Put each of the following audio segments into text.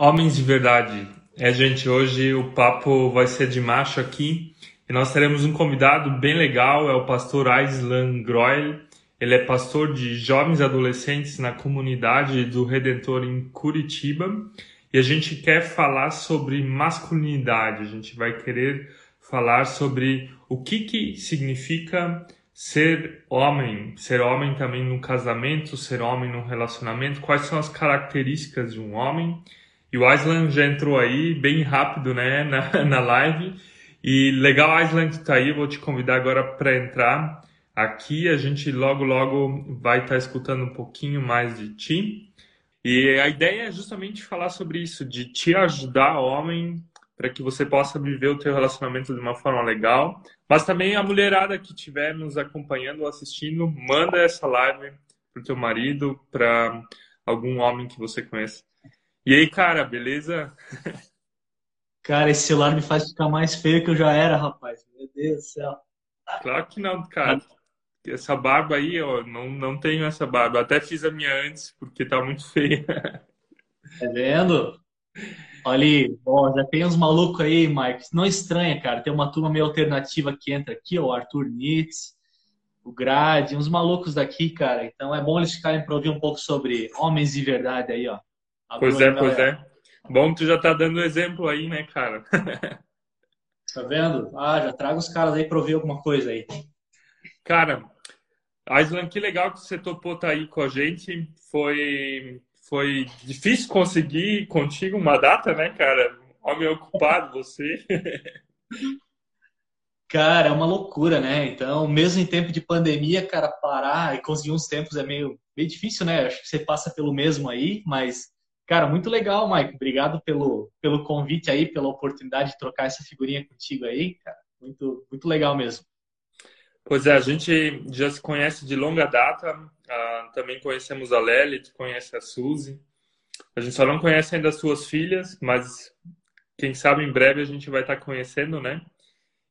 Homens de verdade. É, gente, hoje o papo vai ser de macho aqui e nós teremos um convidado bem legal, é o pastor Aislan Groel. Ele é pastor de jovens adolescentes na comunidade do Redentor em Curitiba e a gente quer falar sobre masculinidade. A gente vai querer falar sobre o que, que significa ser homem, ser homem também no casamento, ser homem no relacionamento, quais são as características de um homem e o Aislan já entrou aí bem rápido, né, na, na live. E legal, Aislan, que tá aí. vou te convidar agora para entrar aqui. A gente logo, logo vai estar tá escutando um pouquinho mais de ti. E a ideia é justamente falar sobre isso, de te ajudar, homem, para que você possa viver o teu relacionamento de uma forma legal. Mas também a mulherada que estiver nos acompanhando assistindo, manda essa live pro teu marido, para algum homem que você conhece. E aí, cara, beleza? Cara, esse celular me faz ficar mais feio que eu já era, rapaz. Meu Deus do céu. Claro que não, cara. Essa barba aí, ó, não, não tenho essa barba. Até fiz a minha antes, porque tá muito feia. Tá vendo? Olha aí, ó, já tem uns malucos aí, Mike. Não estranha, cara. Tem uma turma meio alternativa que entra aqui, ó, o Arthur Nitz, o Grade, uns malucos daqui, cara. Então é bom eles ficarem para ouvir um pouco sobre homens de verdade aí, ó. Pois é, pois é. Bom que tu já tá dando exemplo aí, né, cara? tá vendo? Ah, já traga os caras aí pra ouvir alguma coisa aí. Cara, Aislan, que legal que você topou estar tá aí com a gente. Foi, foi difícil conseguir contigo uma data, né, cara? Homem ocupado, você. Cara, é uma loucura, né? Então, mesmo em tempo de pandemia, cara, parar e conseguir uns tempos é meio, meio difícil, né? Acho que você passa pelo mesmo aí, mas Cara, muito legal, Mike. Obrigado pelo, pelo convite aí, pela oportunidade de trocar essa figurinha contigo aí, cara. Muito, muito legal mesmo. Pois é, a gente já se conhece de longa data. Uh, também conhecemos a Lely, tu conhece a Suzy. A gente só não conhece ainda as suas filhas, mas quem sabe em breve a gente vai estar conhecendo, né?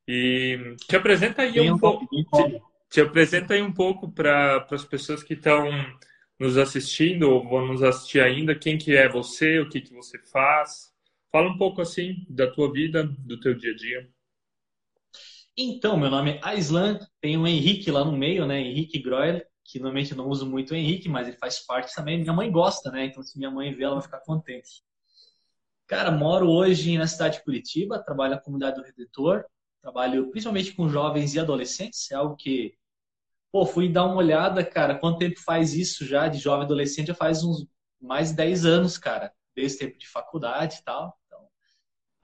E te apresenta aí um, um pouco. Te, te, apresenta aí um pouco para as pessoas que estão nos assistindo ou vão nos assistir ainda, quem que é você, o que que você faz. Fala um pouco assim da tua vida, do teu dia a dia. Então, meu nome é Aislan, tem o Henrique lá no meio, né? Henrique Groel, que normalmente eu não uso muito o Henrique, mas ele faz parte também. Minha mãe gosta, né? Então, se minha mãe ver, ela vai ficar contente. Cara, moro hoje na cidade de Curitiba, trabalho na comunidade do Redentor, trabalho principalmente com jovens e adolescentes, é algo que Pô, fui dar uma olhada, cara, quanto tempo faz isso já de jovem adolescente? Já faz uns mais de 10 anos, cara, desde tempo de faculdade e tal. Então,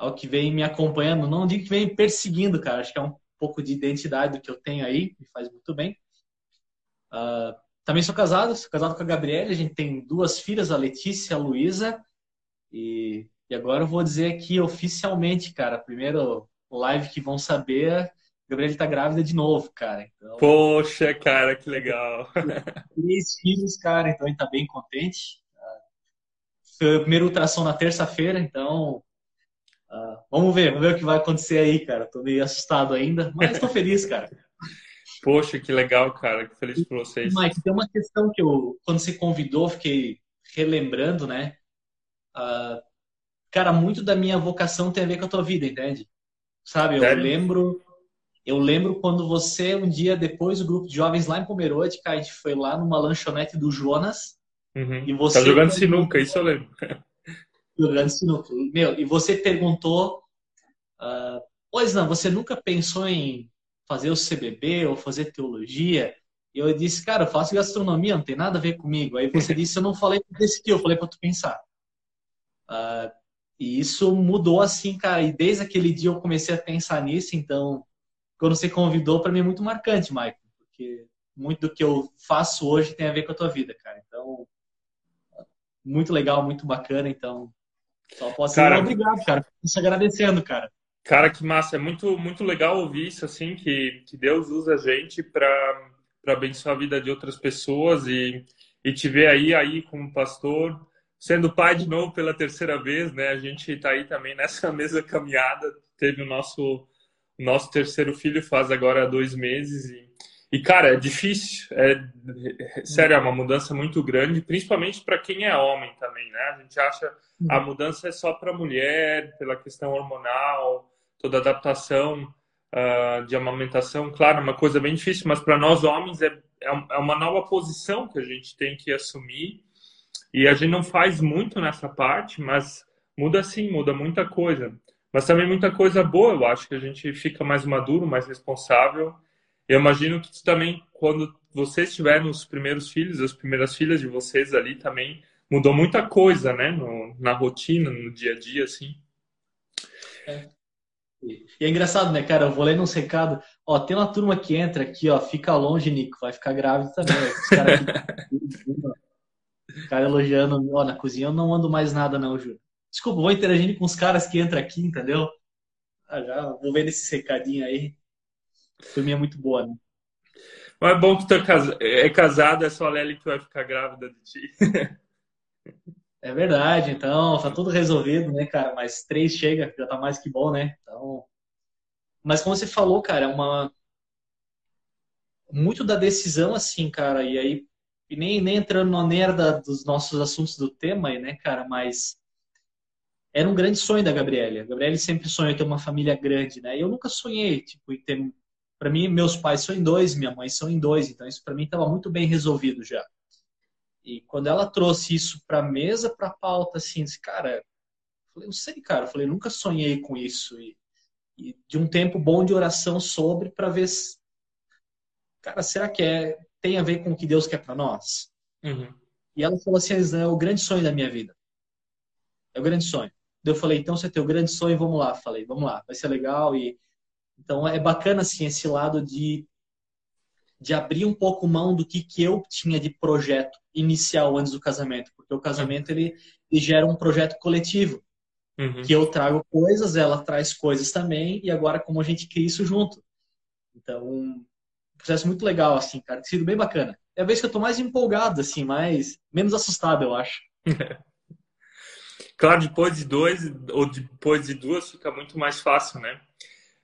é o que vem me acompanhando, não digo que vem perseguindo, cara, acho que é um pouco de identidade que eu tenho aí, me faz muito bem. Uh, também sou casado, sou casado com a Gabriela, a gente tem duas filhas, a Letícia e a Luísa. E, e agora eu vou dizer aqui oficialmente, cara, primeiro live que vão saber Gabriela tá grávida de novo, cara. Então, Poxa, cara, que legal. Três filhos, cara, então ele tá bem contente. Foi a primeira ultrassom na terça-feira, então uh, vamos ver, vamos ver o que vai acontecer aí, cara. Tô meio assustado ainda, mas tô feliz, cara. Poxa, que legal, cara. Que feliz por vocês. Mike, tem uma questão que eu, quando você convidou, fiquei relembrando, né? Uh, cara, muito da minha vocação tem a ver com a tua vida, entende? Sabe, eu Sério? lembro eu lembro quando você, um dia depois, o grupo de jovens lá em Pomerode, a gente foi lá numa lanchonete do Jonas. Uhum. E você tá jogando sinuca, isso eu lembro. Jogando sinuca. Meu, e você perguntou, uh, pois não, você nunca pensou em fazer o CBB ou fazer teologia? E eu disse, cara, eu faço gastronomia, não tem nada a ver comigo. Aí você disse, eu não falei para decidir, eu falei para tu pensar. Uh, e isso mudou assim, cara. E desde aquele dia eu comecei a pensar nisso, então quando você convidou, para mim é muito marcante, Michael, porque muito do que eu faço hoje tem a ver com a tua vida, cara. Então, muito legal, muito bacana. Então, só posso cara, obrigado, cara. Te agradecendo, cara. Cara, que massa. É muito, muito legal ouvir isso, assim, que, que Deus usa a gente para abençoar a vida de outras pessoas e, e te ver aí, aí como pastor, sendo pai de novo pela terceira vez, né? A gente está aí também nessa mesma caminhada. Teve o nosso nosso terceiro filho faz agora dois meses e, E, cara, é difícil. É, sério, é uma mudança muito grande, principalmente para quem é homem também, né? A gente acha a mudança é só para mulher, pela questão hormonal, toda adaptação uh, de amamentação. Claro, é uma coisa bem difícil, mas para nós homens é, é, é uma nova posição que a gente tem que assumir. E a gente não faz muito nessa parte, mas muda sim, muda muita coisa. Mas também muita coisa boa, eu acho que a gente fica mais maduro, mais responsável. Eu imagino que também, quando vocês tiverem os primeiros filhos, as primeiras filhas de vocês ali também, mudou muita coisa, né? No, na rotina, no dia a dia, assim. É. E é engraçado, né, cara? Eu vou lendo uns recados. Ó, tem uma turma que entra aqui, ó. Fica longe, Nico. Vai ficar grávida também. Os caras aqui. cara elogiando. Ó, na cozinha eu não ando mais nada, não, Júlio. Desculpa, vou interagindo com os caras que entram aqui, entendeu? Ah, já vou vendo esse recadinho aí. A turminha é muito boa, né? Mas é bom que tu é casado, é só a Lely que vai ficar grávida de ti. É verdade, então tá tudo resolvido, né, cara? Mas três chega, já tá mais que bom, né? Então, mas como você falou, cara, é uma muito da decisão assim, cara. E aí e nem, nem entrando na merda dos nossos assuntos do tema, né, cara? Mas era um grande sonho da Gabriela. A Gabriela sempre sonhou ter uma família grande, né? E eu nunca sonhei, tipo, em ter. Para mim, meus pais são em dois, minha mãe são em dois, então isso para mim estava muito bem resolvido já. E quando ela trouxe isso para mesa, para pauta, assim, disse, cara, eu falei, não sei, cara, eu falei, nunca sonhei com isso e, e de um tempo bom de oração sobre para ver, se, cara, será que é tem a ver com o que Deus quer para nós? Uhum. E ela falou assim, é o grande sonho da minha vida. É o grande sonho. Eu falei, então você tem o grande sonho, vamos lá. Falei, vamos lá, vai ser legal. E então é bacana assim esse lado de de abrir um pouco mão do que que eu tinha de projeto inicial antes do casamento, porque o casamento ele, ele gera um projeto coletivo. Uhum. Que eu trago coisas, ela traz coisas também, e agora como a gente cria isso junto. Então, um processo muito legal, assim, cara, tem sido bem bacana. É a vez que eu tô mais empolgado, assim, mais, menos assustado, eu acho. Claro, depois de dois ou depois de duas fica muito mais fácil, né?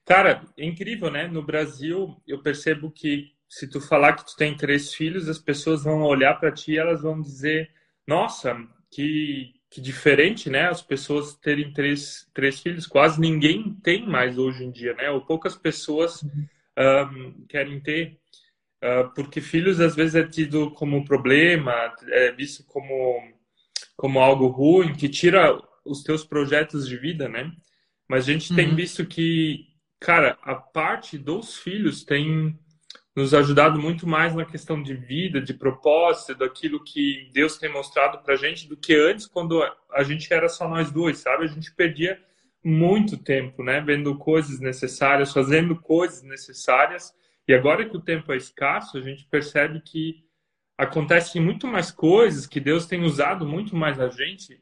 Cara, é incrível, né? No Brasil, eu percebo que se tu falar que tu tem três filhos, as pessoas vão olhar para ti e elas vão dizer: Nossa, que, que diferente, né? As pessoas terem três, três filhos. Quase ninguém tem mais hoje em dia, né? Ou poucas pessoas um, querem ter. Uh, porque filhos às vezes é tido como problema, é visto como como algo ruim, que tira os teus projetos de vida, né? Mas a gente uhum. tem visto que, cara, a parte dos filhos tem nos ajudado muito mais na questão de vida, de propósito, daquilo que Deus tem mostrado pra gente do que antes, quando a gente era só nós dois, sabe? A gente perdia muito tempo, né? Vendo coisas necessárias, fazendo coisas necessárias. E agora que o tempo é escasso, a gente percebe que acontecem muito mais coisas, que Deus tem usado muito mais a gente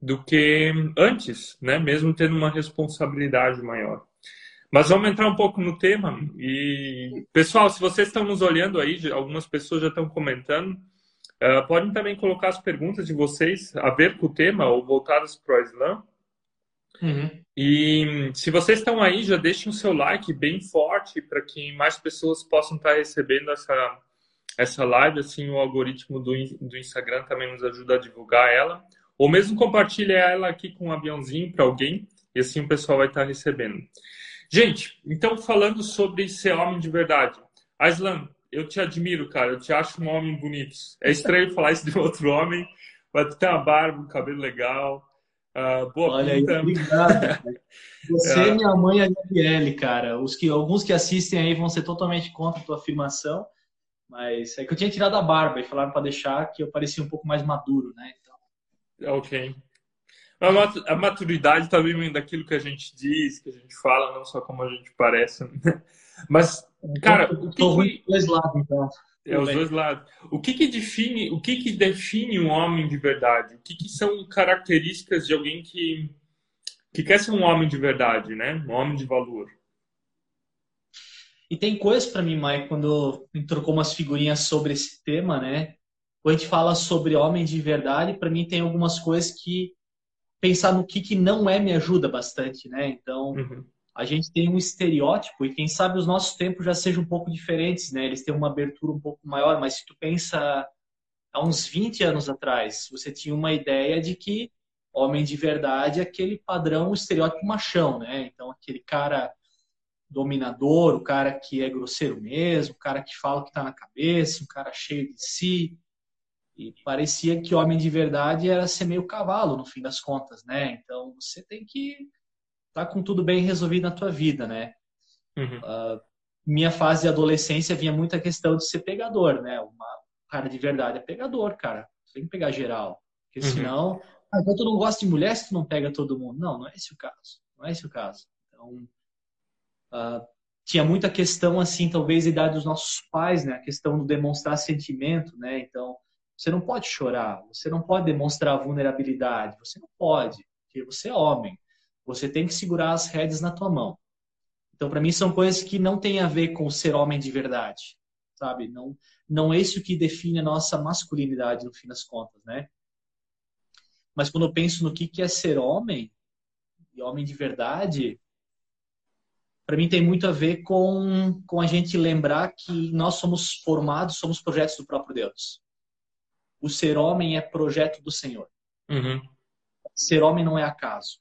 do que antes, né? Mesmo tendo uma responsabilidade maior. Mas vamos entrar um pouco no tema. E pessoal, se vocês estão nos olhando aí, algumas pessoas já estão comentando, uh, podem também colocar as perguntas de vocês a ver com o tema ou voltadas para o Islã. Uhum. E se vocês estão aí, já deixem o seu like bem forte para que mais pessoas possam estar recebendo essa essa live, assim, o algoritmo do, do Instagram também nos ajuda a divulgar ela. Ou mesmo compartilha ela aqui com um aviãozinho para alguém, e assim o pessoal vai estar recebendo. Gente, então falando sobre ser homem de verdade. Aislan, eu te admiro, cara. Eu te acho um homem bonito. É estranho falar isso de outro homem, mas tu tem uma barba, um cabelo legal. Uh, boa Olha pinta. aí, obrigado. Você, é. minha mãe e a Gabriele, cara. Os que, alguns que assistem aí vão ser totalmente contra a tua afirmação. Mas é que eu tinha tirado a barba e falaram para deixar que eu parecia um pouco mais maduro, né? Então... Ok. A maturidade também vem daquilo que a gente diz, que a gente fala, não só como a gente parece. Né? Mas, cara, o que, que... dois lados, então. É os dois lados. O que que define, o que que define um homem de verdade? O que que são características de alguém que que quer ser um homem de verdade, né? Um homem de valor. E tem coisas para mim, Mike, quando me trocou umas figurinhas sobre esse tema, né? Quando a gente fala sobre homem de verdade, para mim tem algumas coisas que pensar no que, que não é me ajuda bastante, né? Então, uhum. a gente tem um estereótipo e quem sabe os nossos tempos já sejam um pouco diferentes, né? Eles têm uma abertura um pouco maior, mas se tu pensa há uns 20 anos atrás, você tinha uma ideia de que homem de verdade é aquele padrão, estereótipo machão, né? Então, aquele cara dominador, o cara que é grosseiro mesmo, o cara que fala o que está na cabeça, um cara cheio de si. E parecia que homem de verdade era ser meio cavalo, no fim das contas, né? Então, você tem que estar tá com tudo bem resolvido na tua vida, né? Uhum. Uh, minha fase de adolescência vinha muita questão de ser pegador, né? Uma cara de verdade é pegador, cara. Tem que pegar geral. Porque uhum. senão ah, então tu não gosta de mulher se tu não pega todo mundo. Não, não é esse o caso. Não é esse o caso. Então, uh, tinha muita questão, assim, talvez, da idade dos nossos pais, né? A questão do demonstrar sentimento, né? Então, você não pode chorar, você não pode demonstrar vulnerabilidade, você não pode, porque você é homem. Você tem que segurar as rédeas na tua mão. Então, para mim, são coisas que não têm a ver com ser homem de verdade, sabe? Não, não é isso que define a nossa masculinidade, no fim das contas, né? Mas quando eu penso no que é ser homem, e homem de verdade, para mim tem muito a ver com, com a gente lembrar que nós somos formados, somos projetos do próprio Deus. O ser homem é projeto do Senhor. Uhum. Ser homem não é acaso.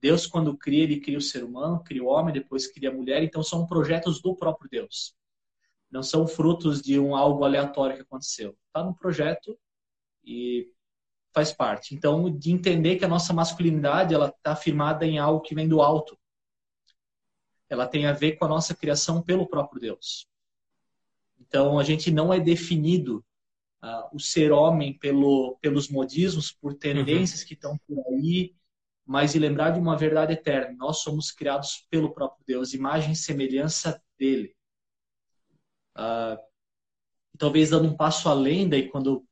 Deus, quando cria, ele cria o ser humano, cria o homem, depois cria a mulher, então são projetos do próprio Deus. Não são frutos de um algo aleatório que aconteceu. Está no projeto e faz parte. Então, de entender que a nossa masculinidade ela está firmada em algo que vem do alto. Ela tem a ver com a nossa criação pelo próprio Deus. Então, a gente não é definido uh, o ser homem pelo, pelos modismos, por tendências uhum. que estão por aí, mas de lembrar de uma verdade eterna. Nós somos criados pelo próprio Deus, imagem e semelhança dele. Uh, talvez dando um passo além, daí quando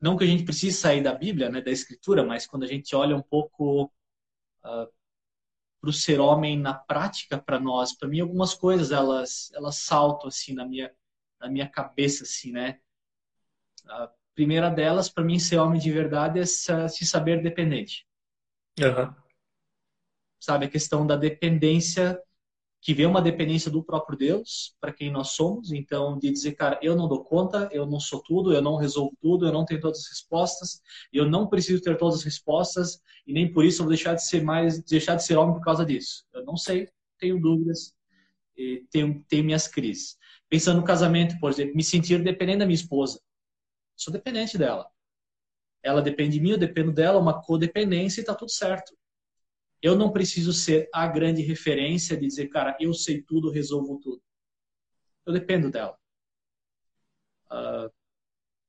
não que a gente precise sair da Bíblia, né, da Escritura, mas quando a gente olha um pouco uh, para o ser homem na prática para nós, para mim algumas coisas elas elas saltam assim na minha na minha cabeça assim, né? A primeira delas para mim ser homem de verdade é se saber dependente. Uhum. Sabe a questão da dependência que vê uma dependência do próprio Deus para quem nós somos. Então, de dizer, cara, eu não dou conta, eu não sou tudo, eu não resolvo tudo, eu não tenho todas as respostas, eu não preciso ter todas as respostas e nem por isso eu vou deixar de ser mais, deixar de ser homem por causa disso. Eu não sei, tenho dúvidas, tenho, tenho minhas crises. Pensando no casamento, por exemplo, me sentir dependente da minha esposa. Sou dependente dela. Ela depende de mim, eu dependo dela, uma codependência e está tudo certo. Eu não preciso ser a grande referência de dizer, cara, eu sei tudo, resolvo tudo. Eu dependo dela. Uh, ah,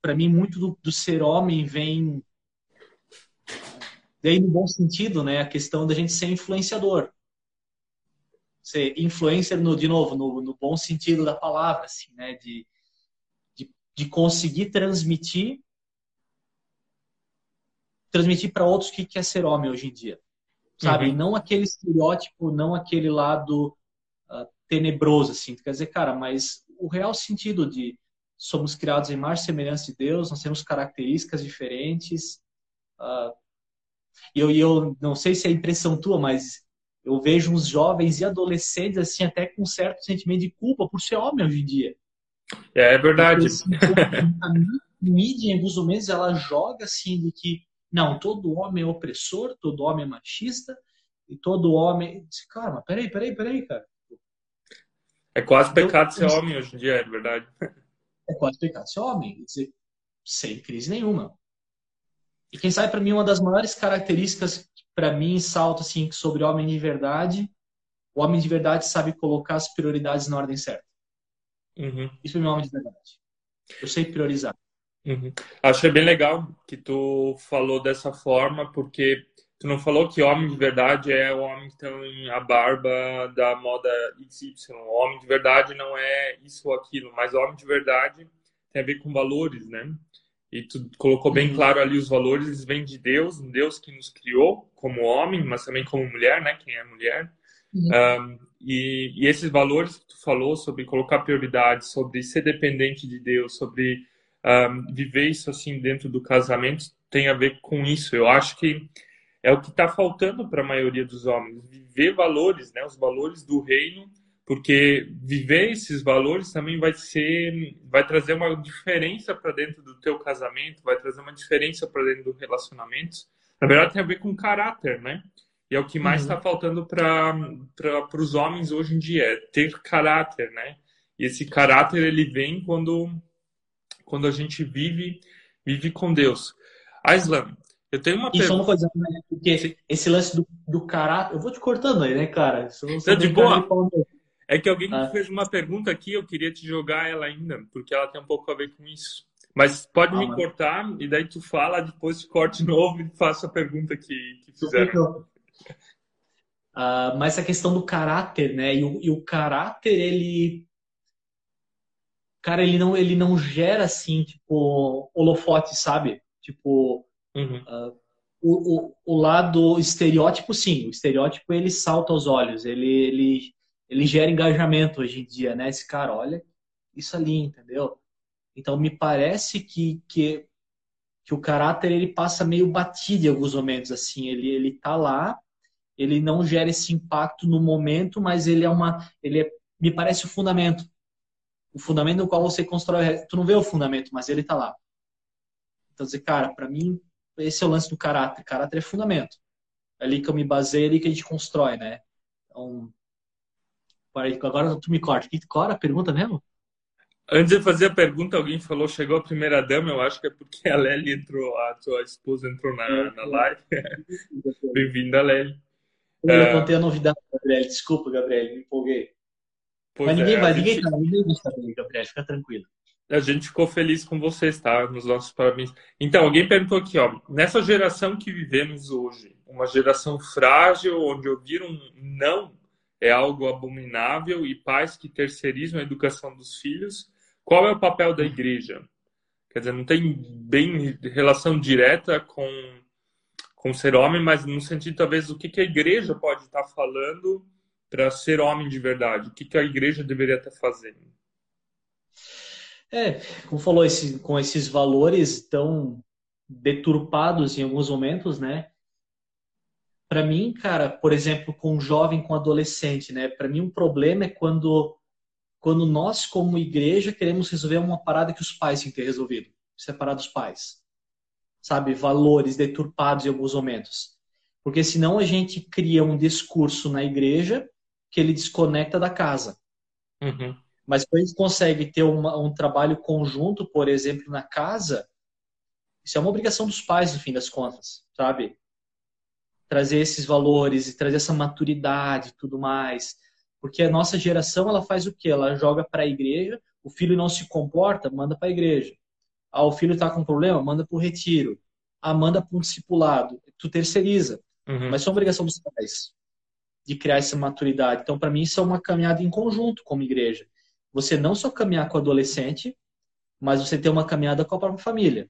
para mim, muito do, do, ser homem vem daí no bom sentido, né? A questão da gente ser influenciador. Ser influencer, no, de novo, no, no bom sentido da palavra, assim, né? De, de, de conseguir transmitir transmitir para outros o que é ser homem hoje em dia sabe? Uhum. Não aquele estereótipo, não aquele lado uh, tenebroso, assim. Quer dizer, cara, mas o real sentido de somos criados em mais semelhança de Deus, nós temos características diferentes. Uh, e eu, eu não sei se é impressão tua, mas eu vejo uns jovens e adolescentes assim até com um certo sentimento de culpa por ser homem hoje em dia. É, é verdade. Porque, assim, a mídia, em alguns momentos, ela joga assim de que não, todo homem é opressor, todo homem é machista e todo homem. Cara, mas peraí, peraí, peraí, cara. É quase pecado ser homem hoje em dia, é verdade. É quase pecado ser homem, dizer, sem crise nenhuma. E quem sabe para mim uma das maiores características para mim salta assim sobre homem de verdade, o homem de verdade sabe colocar as prioridades na ordem certa. Uhum. Isso é meu homem de verdade. Eu sei priorizar. Uhum. Achei bem legal que tu falou dessa forma, porque tu não falou que homem de verdade é o homem que tem a barba da moda XY. O homem de verdade não é isso ou aquilo, mas homem de verdade tem a ver com valores, né? E tu colocou bem uhum. claro ali os valores, eles vêm de Deus, um Deus que nos criou como homem, mas também como mulher, né? Quem é mulher. Uhum. Um, e, e esses valores que tu falou sobre colocar prioridade, sobre ser dependente de Deus, sobre um, viver isso assim dentro do casamento tem a ver com isso. Eu acho que é o que está faltando para a maioria dos homens, viver valores, né, os valores do reino, porque viver esses valores também vai ser, vai trazer uma diferença para dentro do teu casamento, vai trazer uma diferença para dentro do relacionamento. Na verdade, tem a ver com caráter, né? E é o que mais está uhum. faltando para os homens hoje em dia, é ter caráter, né? E esse caráter ele vem quando quando a gente vive vive com Deus. Aislan, eu tenho uma pergunta. Isso é uma coisa, né? Porque esse lance do, do caráter. Eu vou te cortando aí, né, cara? Isso tá de boa. É que alguém ah. fez uma pergunta aqui, eu queria te jogar ela ainda, porque ela tem um pouco a ver com isso. Mas pode ah, me mano. cortar e daí tu fala, depois te corte de novo e faça a pergunta que, que fizeram. Uh, mas a questão do caráter, né? E o, e o caráter, ele cara, ele não, ele não gera assim, tipo, holofote, sabe? Tipo, Uhum. Uh, o, o, o, lado estereótipo, sim, o estereótipo ele salta aos olhos, ele, ele, ele gera engajamento hoje em dia, né? Esse cara, olha isso ali, entendeu? Então me parece que, que, que o caráter ele passa meio batido em alguns momentos, assim, ele, ele tá lá, ele não gera esse impacto no momento, mas ele é uma, ele é, me parece o fundamento, o fundamento no qual você constrói, tu não vê o fundamento, mas ele tá lá. Então dizer, cara, para mim esse é o lance do caráter. Caráter é fundamento. É ali que eu me baseio, é ali que a gente constrói, né? Então, agora tu me corta. Que era a pergunta mesmo? Antes de fazer a pergunta, alguém falou, chegou a primeira dama, eu acho que é porque a Lely entrou, a tua esposa entrou na, é, na live. Bem-vinda, Lely. Eu uh, contei a novidade, Gabriel. Desculpa, Gabriel, me empolguei. Mas ninguém é, vai, ninguém, gente... tá, ninguém vai saber, Gabriel, fica tranquilo. A gente ficou feliz com vocês, tá? Nos nossos parabéns. Então, alguém perguntou aqui, ó. Nessa geração que vivemos hoje, uma geração frágil, onde ouvir um não é algo abominável e pais que terceirizam a educação dos filhos, qual é o papel da igreja? Quer dizer, não tem bem relação direta com, com ser homem, mas no sentido, talvez, do que, que a igreja pode estar falando para ser homem de verdade? O que, que a igreja deveria estar fazendo? É, como falou, esse, com esses valores tão deturpados em alguns momentos, né? Para mim, cara, por exemplo, com jovem, com adolescente, né? Para mim, um problema é quando, quando nós, como igreja, queremos resolver uma parada que os pais têm que ter resolvido separar dos pais. Sabe? Valores deturpados em alguns momentos. Porque senão a gente cria um discurso na igreja que ele desconecta da casa. Uhum. Mas quando a gente consegue ter uma, um trabalho conjunto, por exemplo, na casa, isso é uma obrigação dos pais, no fim das contas, sabe? Trazer esses valores e trazer essa maturidade e tudo mais. Porque a nossa geração, ela faz o quê? Ela joga para a igreja, o filho não se comporta, manda para a igreja. Ah, o filho está com problema, manda para o retiro. Ah, manda para um discipulado. Tu terceiriza. Uhum. Mas isso é uma obrigação dos pais de criar essa maturidade. Então, para mim, isso é uma caminhada em conjunto como igreja você não só caminhar com o adolescente, mas você ter uma caminhada com a própria família.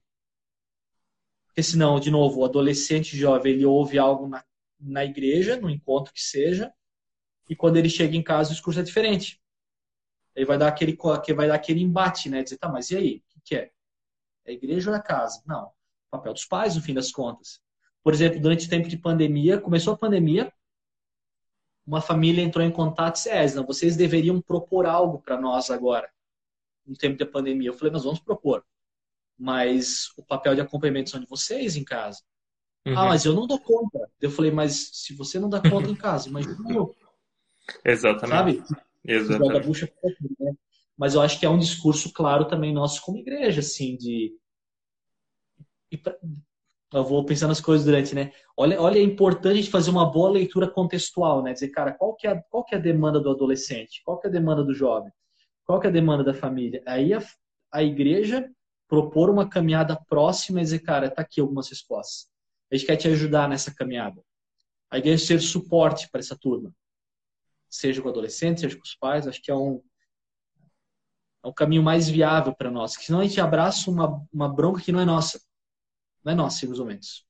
Porque senão, de novo, o adolescente jovem, ele ouve algo na, na igreja, no encontro que seja, e quando ele chega em casa, o discurso é diferente. Ele vai dar aquele, vai dar aquele embate, né? Dizer, tá, mas e aí? O que, é? É a igreja ou é a casa? Não. papel dos pais, no fim das contas. Por exemplo, durante o tempo de pandemia, começou a pandemia, uma família entrou em contato e disse, é, não, vocês deveriam propor algo para nós agora, no tempo da pandemia. Eu falei, nós vamos propor. Mas o papel de acompanhamento são de vocês em casa. Ah, uhum. Ah, mas eu não dou conta. Eu falei, mas se você não dá conta em casa, imagina eu. Exatamente. Sabe? Exatamente. Né? Mas eu acho que é um discurso claro também nosso como igreja, assim, de eu vou pensando as coisas durante, né? Olha, olha, é importante a gente fazer uma boa leitura contextual, né? Dizer, cara, qual que é, qual que é a demanda do adolescente? Qual que é a demanda do jovem? Qual que é a demanda da família? Aí a, a igreja propor uma caminhada próxima e dizer, cara, tá aqui algumas respostas. A gente quer te ajudar nessa caminhada. A igreja ser suporte para essa turma. Seja com o adolescente, seja com os pais, acho que é um, é um caminho mais viável para nós. Que senão a gente abraça uma, uma bronca que não é nossa não é nossa, em alguns momentos.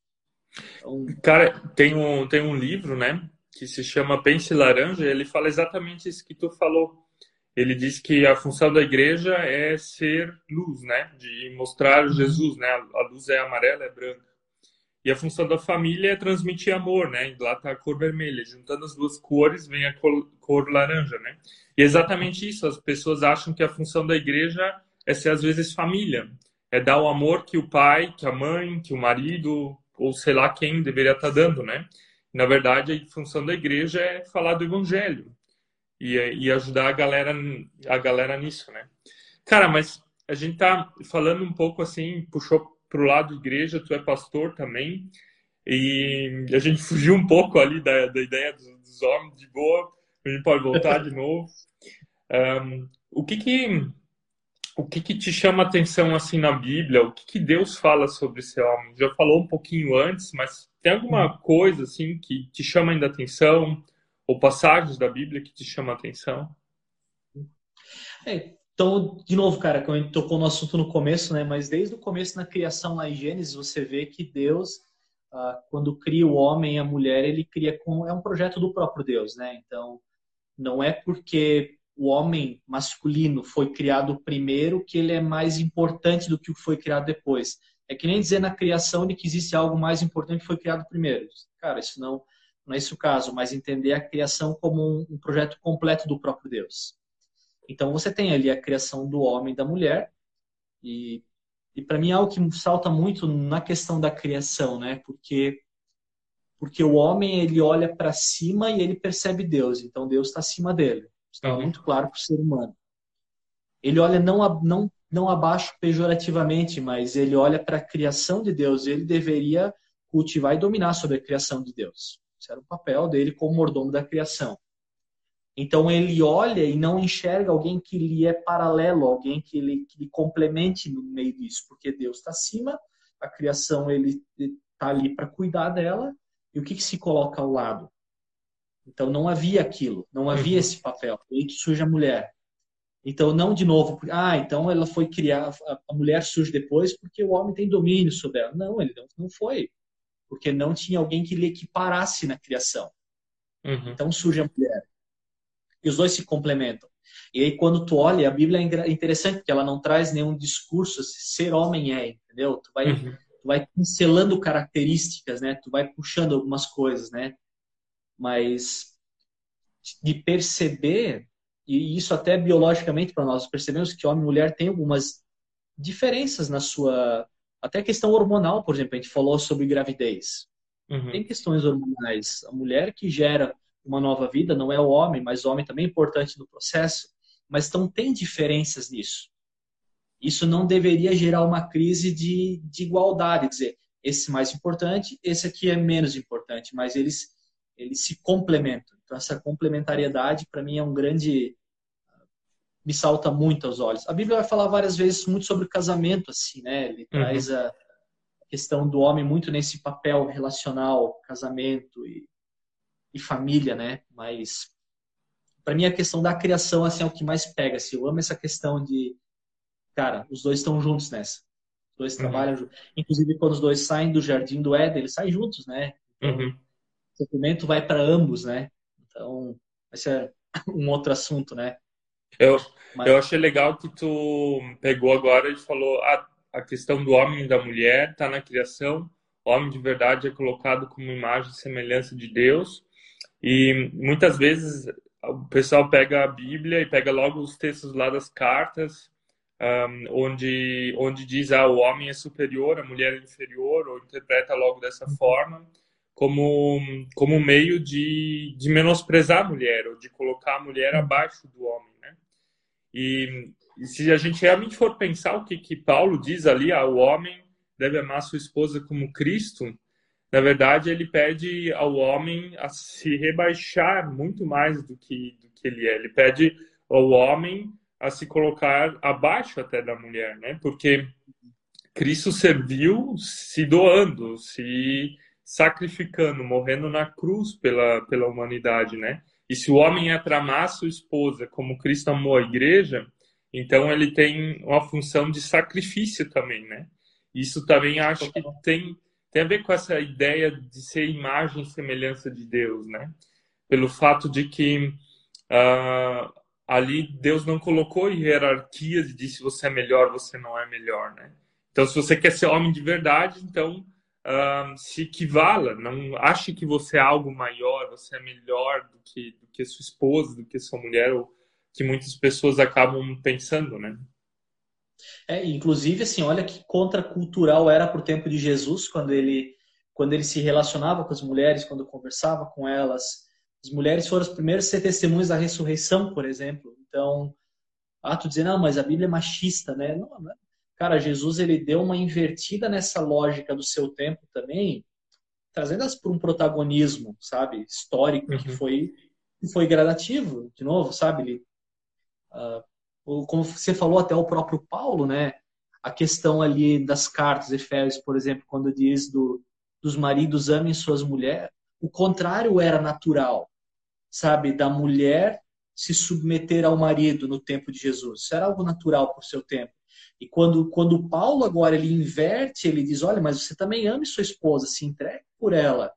Então... Cara, tem um, tem um livro, né, que se chama Pense Laranja, e ele fala exatamente isso que tu falou. Ele diz que a função da igreja é ser luz, né, de mostrar uhum. Jesus, né, a luz é amarela, é branca. E a função da família é transmitir amor, né? E lá tá a cor vermelha. Juntando as duas cores, vem a cor, cor laranja, né? E é exatamente isso. As pessoas acham que a função da igreja é ser, às vezes, família. É dar o amor que o pai, que a mãe, que o marido, ou sei lá quem deveria estar tá dando, né? Na verdade, a função da igreja é falar do evangelho. E, e ajudar a galera, a galera nisso, né? Cara, mas a gente tá falando um pouco assim, puxou pro lado igreja, tu é pastor também, e a gente fugiu um pouco ali da, da ideia dos, dos homens de boa, a gente pode voltar de novo. Um, o que que o que que te chama atenção assim na Bíblia? O que que Deus fala sobre esse homem? Já falou um pouquinho antes, mas tem alguma coisa assim que te chama ainda atenção? Ou passagens da Bíblia que te chamam atenção? É, então, de novo, cara, como a gente tocou no assunto no começo, né? Mas desde o começo na criação lá em Gênesis, você vê que Deus, ah, quando cria o homem e a mulher, ele cria com é um projeto do próprio Deus, né? Então, não é porque o homem masculino foi criado primeiro que ele é mais importante do que o que foi criado depois. É que nem dizer na criação de que existe algo mais importante que foi criado primeiro. Cara, isso não, não é esse o caso, mas entender a criação como um, um projeto completo do próprio Deus. Então você tem ali a criação do homem e da mulher e, e para mim é algo que salta muito na questão da criação, né? Porque porque o homem ele olha para cima e ele percebe Deus, então Deus está acima dele. Está muito claro para o ser humano. Ele olha não não não abaixo pejorativamente, mas ele olha para a criação de Deus. Ele deveria cultivar e dominar sobre a criação de Deus. Esse era o papel dele como mordomo da criação. Então ele olha e não enxerga alguém que lhe é paralelo, alguém que lhe, que lhe complemente no meio disso, porque Deus está acima, a criação ele está ali para cuidar dela, e o que, que, se coloca ao lado? Então não havia aquilo, não havia uhum. esse papel. E que surge a mulher. Então não de novo, ah, então ela foi criar, a mulher surge depois porque o homem tem domínio sobre ela. Não, ele não, não foi, porque não tinha alguém que lhe equiparasse na criação. Uhum. Então surge a mulher. E os dois se complementam. E aí, quando tu olha, a Bíblia é interessante, porque ela não traz nenhum discurso, ser homem é, entendeu? Tu vai, uhum. tu vai pincelando características, né? Tu vai puxando algumas coisas, né? Mas de perceber, e isso até biologicamente para nós, percebemos que homem e mulher têm algumas diferenças na sua. Até questão hormonal, por exemplo, a gente falou sobre gravidez. Uhum. Tem questões hormonais. A mulher que gera uma nova vida, não é o homem, mas o homem também é importante no processo, mas então tem diferenças nisso. Isso não deveria gerar uma crise de, de igualdade, dizer, esse mais importante, esse aqui é menos importante, mas eles, eles se complementam. Então, essa complementariedade, para mim, é um grande. me salta muito aos olhos. A Bíblia vai falar várias vezes muito sobre o casamento, assim, né? Ele uhum. traz a questão do homem muito nesse papel relacional, casamento e e família, né? Mas para mim a questão da criação assim é o que mais pega. Assim, eu amo essa questão de, cara, os dois estão juntos nessa. Os dois uhum. trabalham juntos. Inclusive quando os dois saem do jardim do Éden, eles saem juntos, né? Então, uhum. O sofrimento vai para ambos, né? Então, esse é um outro assunto, né? Eu, Mas... eu achei legal que tu pegou agora e falou a, ah, a questão do homem e da mulher está na criação. O homem de verdade é colocado como imagem e semelhança de Deus. E muitas vezes o pessoal pega a Bíblia e pega logo os textos lá das cartas, um, onde, onde diz ah, o homem é superior, a mulher é inferior, ou interpreta logo dessa forma, como, como meio de, de menosprezar a mulher, ou de colocar a mulher abaixo do homem. Né? E, e se a gente realmente for pensar o que, que Paulo diz ali, ah, o homem deve amar sua esposa como Cristo, na verdade, ele pede ao homem a se rebaixar muito mais do que, do que ele é. Ele pede ao homem a se colocar abaixo até da mulher, né? Porque Cristo serviu se doando, se sacrificando, morrendo na cruz pela, pela humanidade, né? E se o homem é para amar sua esposa como Cristo amou a igreja, então ele tem uma função de sacrifício também, né? Isso também acho que tem tem a ver com essa ideia de ser imagem e semelhança de Deus, né? Pelo fato de que uh, ali Deus não colocou hierarquias e disse você é melhor, você não é melhor, né? Então, se você quer ser homem de verdade, então uh, se equivala, não ache que você é algo maior, você é melhor do que, do que sua esposa, do que sua mulher, ou que muitas pessoas acabam pensando, né? É, inclusive, assim, olha que contracultural era para o tempo de Jesus, quando ele, quando ele se relacionava com as mulheres, quando conversava com elas. As mulheres foram as primeiras a ser testemunhas da ressurreição, por exemplo. Então, ah, tu dizer, não, mas a Bíblia é machista, né? Não, não. É. Cara, Jesus ele deu uma invertida nessa lógica do seu tempo também, trazendo elas para um protagonismo, sabe, histórico, uhum. que foi que foi gradativo, de novo, sabe? Ele, uh, como você falou até o próprio Paulo, né? A questão ali das cartas, Efésios, por exemplo, quando diz do, dos maridos amem suas mulheres, o contrário era natural, sabe? Da mulher se submeter ao marido no tempo de Jesus. Isso era algo natural por seu tempo. E quando, quando Paulo agora ele inverte, ele diz: olha, mas você também ame sua esposa, se entregue por ela.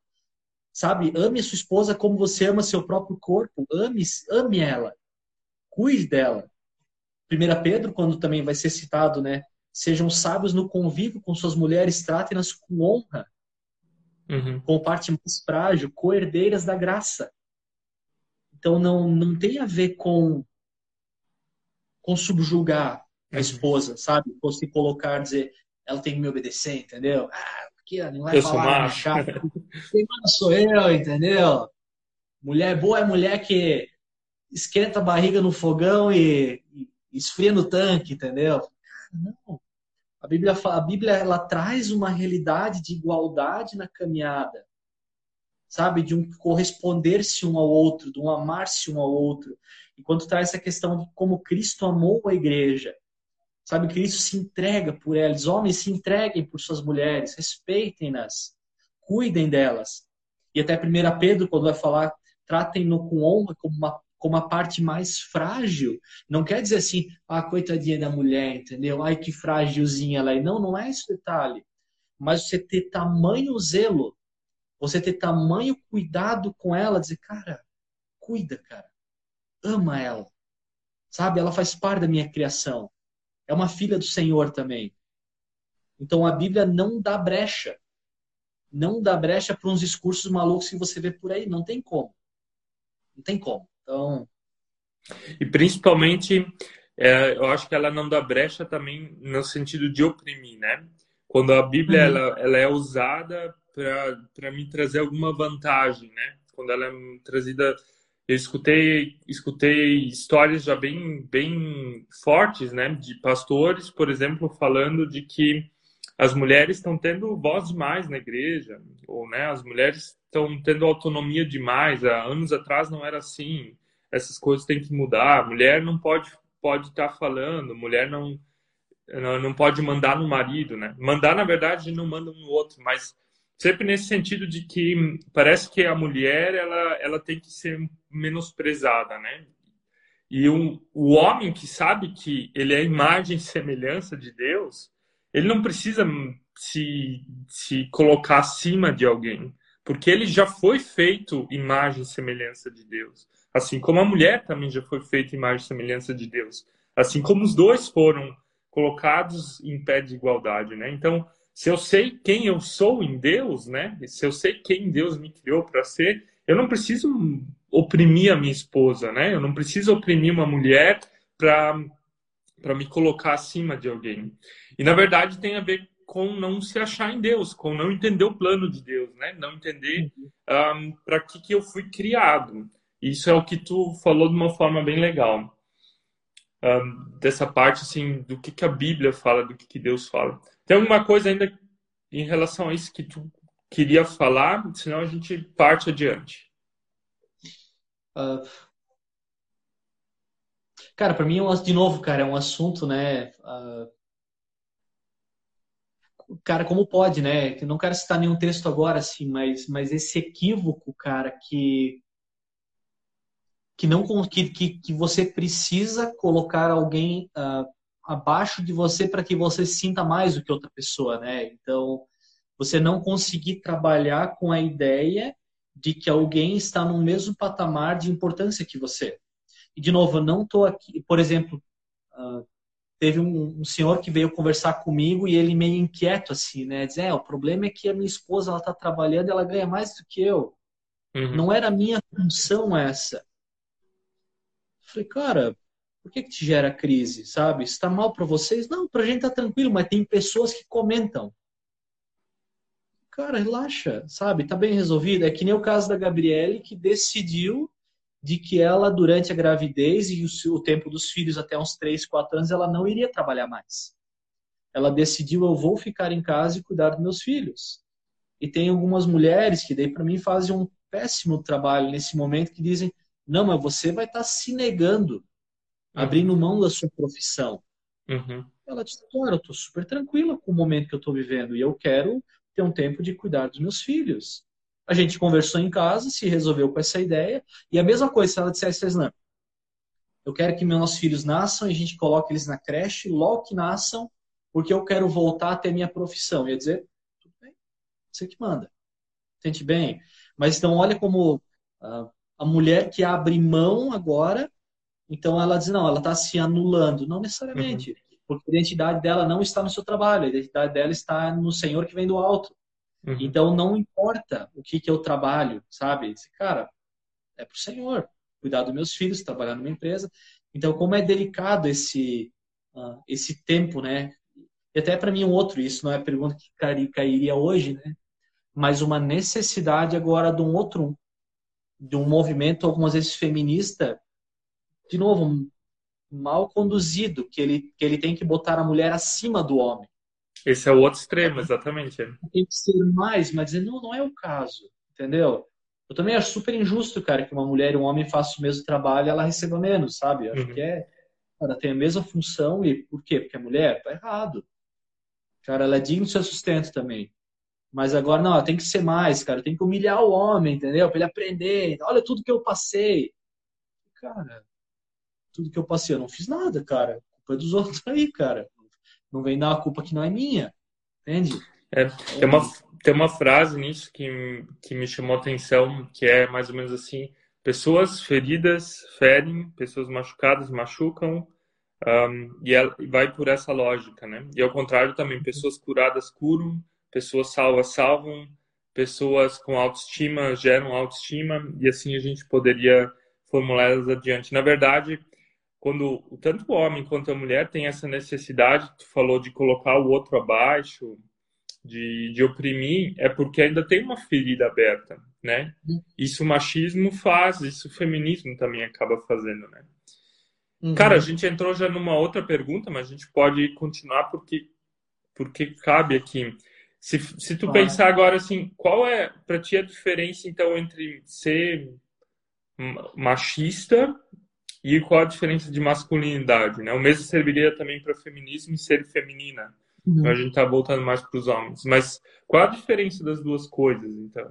Sabe? Ame sua esposa como você ama seu próprio corpo. Ame, ame ela. Cuide dela. 1 Pedro, quando também vai ser citado, né? Sejam sábios no convívio com suas mulheres, tratem-nas com honra. Uhum. Com parte mais frágil, co-herdeiras da graça. Então não, não tem a ver com, com subjugar a uhum. esposa, sabe? Ou se colocar, dizer, ela tem que me obedecer, entendeu? Ah, aqui não vai eu falar chato. Quem manda sou eu, entendeu? Mulher boa é mulher que esquenta a barriga no fogão e, e esfria no tanque, entendeu? Não. A Bíblia, a Bíblia ela traz uma realidade de igualdade na caminhada sabe? De um corresponder-se um ao outro, de um amar-se um ao outro. Enquanto traz essa questão de como Cristo amou a igreja, sabe? Cristo se entrega por elas. Homens se entreguem por suas mulheres, respeitem-nas, cuidem delas. E até 1 Pedro, quando vai falar, tratem-no com honra como uma como a parte mais frágil. Não quer dizer assim, ah, coitadinha da mulher, entendeu? Ai, que frágilzinha ela é. Não, não é esse detalhe. Mas você ter tamanho zelo você ter tamanho cuidado com ela, dizer, cara, cuida, cara. Ama ela. Sabe? Ela faz parte da minha criação. É uma filha do Senhor também. Então a Bíblia não dá brecha. Não dá brecha para uns discursos malucos que você vê por aí. Não tem como. Não tem como. Então. E principalmente, é, eu acho que ela não dá brecha também no sentido de oprimir, né? Quando a Bíblia uhum. ela, ela é usada para me trazer alguma vantagem, né? Quando ela é trazida, eu escutei escutei histórias já bem bem fortes, né? De pastores, por exemplo, falando de que as mulheres estão tendo voz demais na igreja, ou né? As mulheres estão tendo autonomia demais. Há anos atrás não era assim. Essas coisas têm que mudar. Mulher não pode pode estar tá falando. Mulher não não pode mandar no marido, né? Mandar, na verdade, não manda no outro, mas sempre nesse sentido de que parece que a mulher ela, ela tem que ser menosprezada, né? E um, o homem que sabe que ele é imagem e semelhança de Deus, ele não precisa se, se colocar acima de alguém, porque ele já foi feito imagem e semelhança de Deus. Assim como a mulher também já foi feita imagem e semelhança de Deus. Assim como os dois foram colocados em pé de igualdade, né? Então, se eu sei quem eu sou em Deus, né? Se eu sei quem Deus me criou para ser, eu não preciso oprimir a minha esposa, né? Eu não preciso oprimir uma mulher para para me colocar acima de alguém. E na verdade tem a ver com não se achar em Deus, com não entender o plano de Deus, né? Não entender um, para que que eu fui criado. Isso é o que tu falou de uma forma bem legal. Um, dessa parte assim do que, que a Bíblia fala, do que, que Deus fala. Tem alguma coisa ainda em relação a isso que tu queria falar? Senão a gente parte adiante. Uh, cara, para mim, é de novo, cara, é um assunto, né? Uh, cara, como pode, né? Eu não quero citar nenhum texto agora, assim, mas, mas esse equívoco, cara, que que não que, que, que você precisa colocar alguém uh, abaixo de você para que você sinta mais do que outra pessoa, né? Então, você não conseguir trabalhar com a ideia de que alguém está no mesmo patamar de importância que você. E, de novo, eu não estou aqui, por exemplo, uh, teve um, um, senhor que veio conversar comigo e ele meio inquieto assim, né? Diz, é, o problema é que a minha esposa ela tá trabalhando, ela ganha mais do que eu. Uhum. Não era a minha função essa. Eu falei, cara, por que que te gera crise, sabe? Está mal para vocês? Não, para a gente tá tranquilo, mas tem pessoas que comentam. Cara, relaxa, sabe? Tá bem resolvido. É que nem o caso da Gabriele que decidiu de que ela, durante a gravidez e o, tempo dos filhos até uns 3, 4 anos, ela não iria trabalhar mais. Ela decidiu, eu vou ficar em casa e cuidar dos meus filhos. E tem algumas mulheres que daí para mim fazem um péssimo trabalho nesse momento que dizem, não, mas você vai estar tá se negando. Abrindo mão da sua profissão. Uhum. Ela disse, claro, eu estou super tranquila com o momento que eu estou vivendo e eu quero ter um tempo de cuidar dos meus filhos. A gente conversou em casa, se resolveu com essa ideia. E a mesma coisa se ela dissesse, Não, eu quero que meus filhos nasçam e a gente coloque eles na creche, logo que nasçam, porque eu quero voltar a ter minha profissão. Eu ia dizer, tudo bem, você que manda. Sente bem. Mas então, olha como uh, a mulher que abre mão agora, então ela diz, não, ela está se anulando. Não necessariamente. Uhum. Porque a identidade dela não está no seu trabalho, a identidade dela está no Senhor que vem do alto. Uhum. Então não importa o que, que eu trabalho, sabe? Cara, é pro Senhor. Cuidar dos meus filhos, trabalhar numa empresa. Então, como é delicado esse, uh, esse tempo, né? E até para mim um outro, isso não é pergunta que cairia hoje, né? Mas uma necessidade agora de um outro, de um movimento algumas vezes feminista, de novo, mal conduzido, que ele, que ele tem que botar a mulher acima do homem. Esse é o outro extremo, exatamente. Tem que ser mais, mas não, não é o caso, entendeu? Eu também acho super injusto, cara, que uma mulher e um homem façam o mesmo trabalho e ela receba menos, sabe? Eu acho uhum. que é. Ela tem a mesma função e por quê? Porque a mulher tá errado. Cara, ela é digna do seu sustento também. Mas agora, não, tem que ser mais, cara. Tem que humilhar o homem, entendeu? Pra ele aprender. Olha tudo que eu passei. Cara, tudo que eu passei, eu não fiz nada, cara. A culpa é dos outros aí, cara. Não vem dar uma culpa que não é minha. Entende? É, tem, uma, tem uma frase nisso que, que me chamou a atenção, que é mais ou menos assim: pessoas feridas ferem, pessoas machucadas machucam, um, e, ela, e vai por essa lógica, né? E ao contrário também, pessoas curadas curam, pessoas salvas salvam, pessoas com autoestima geram autoestima, e assim a gente poderia formular elas adiante. Na verdade, quando tanto o homem quanto a mulher tem essa necessidade, tu falou de colocar o outro abaixo, de, de oprimir, é porque ainda tem uma ferida aberta, né? Isso o machismo faz, isso o feminismo também acaba fazendo, né? Uhum. Cara, a gente entrou já numa outra pergunta, mas a gente pode continuar porque porque cabe aqui. Se, se tu pensar agora assim, qual é para ti a diferença então entre ser machista e qual a diferença de masculinidade, né? O mesmo serviria também para feminismo e ser feminina. Uhum. Então a gente está voltando mais para os homens. Mas qual a diferença das duas coisas, então?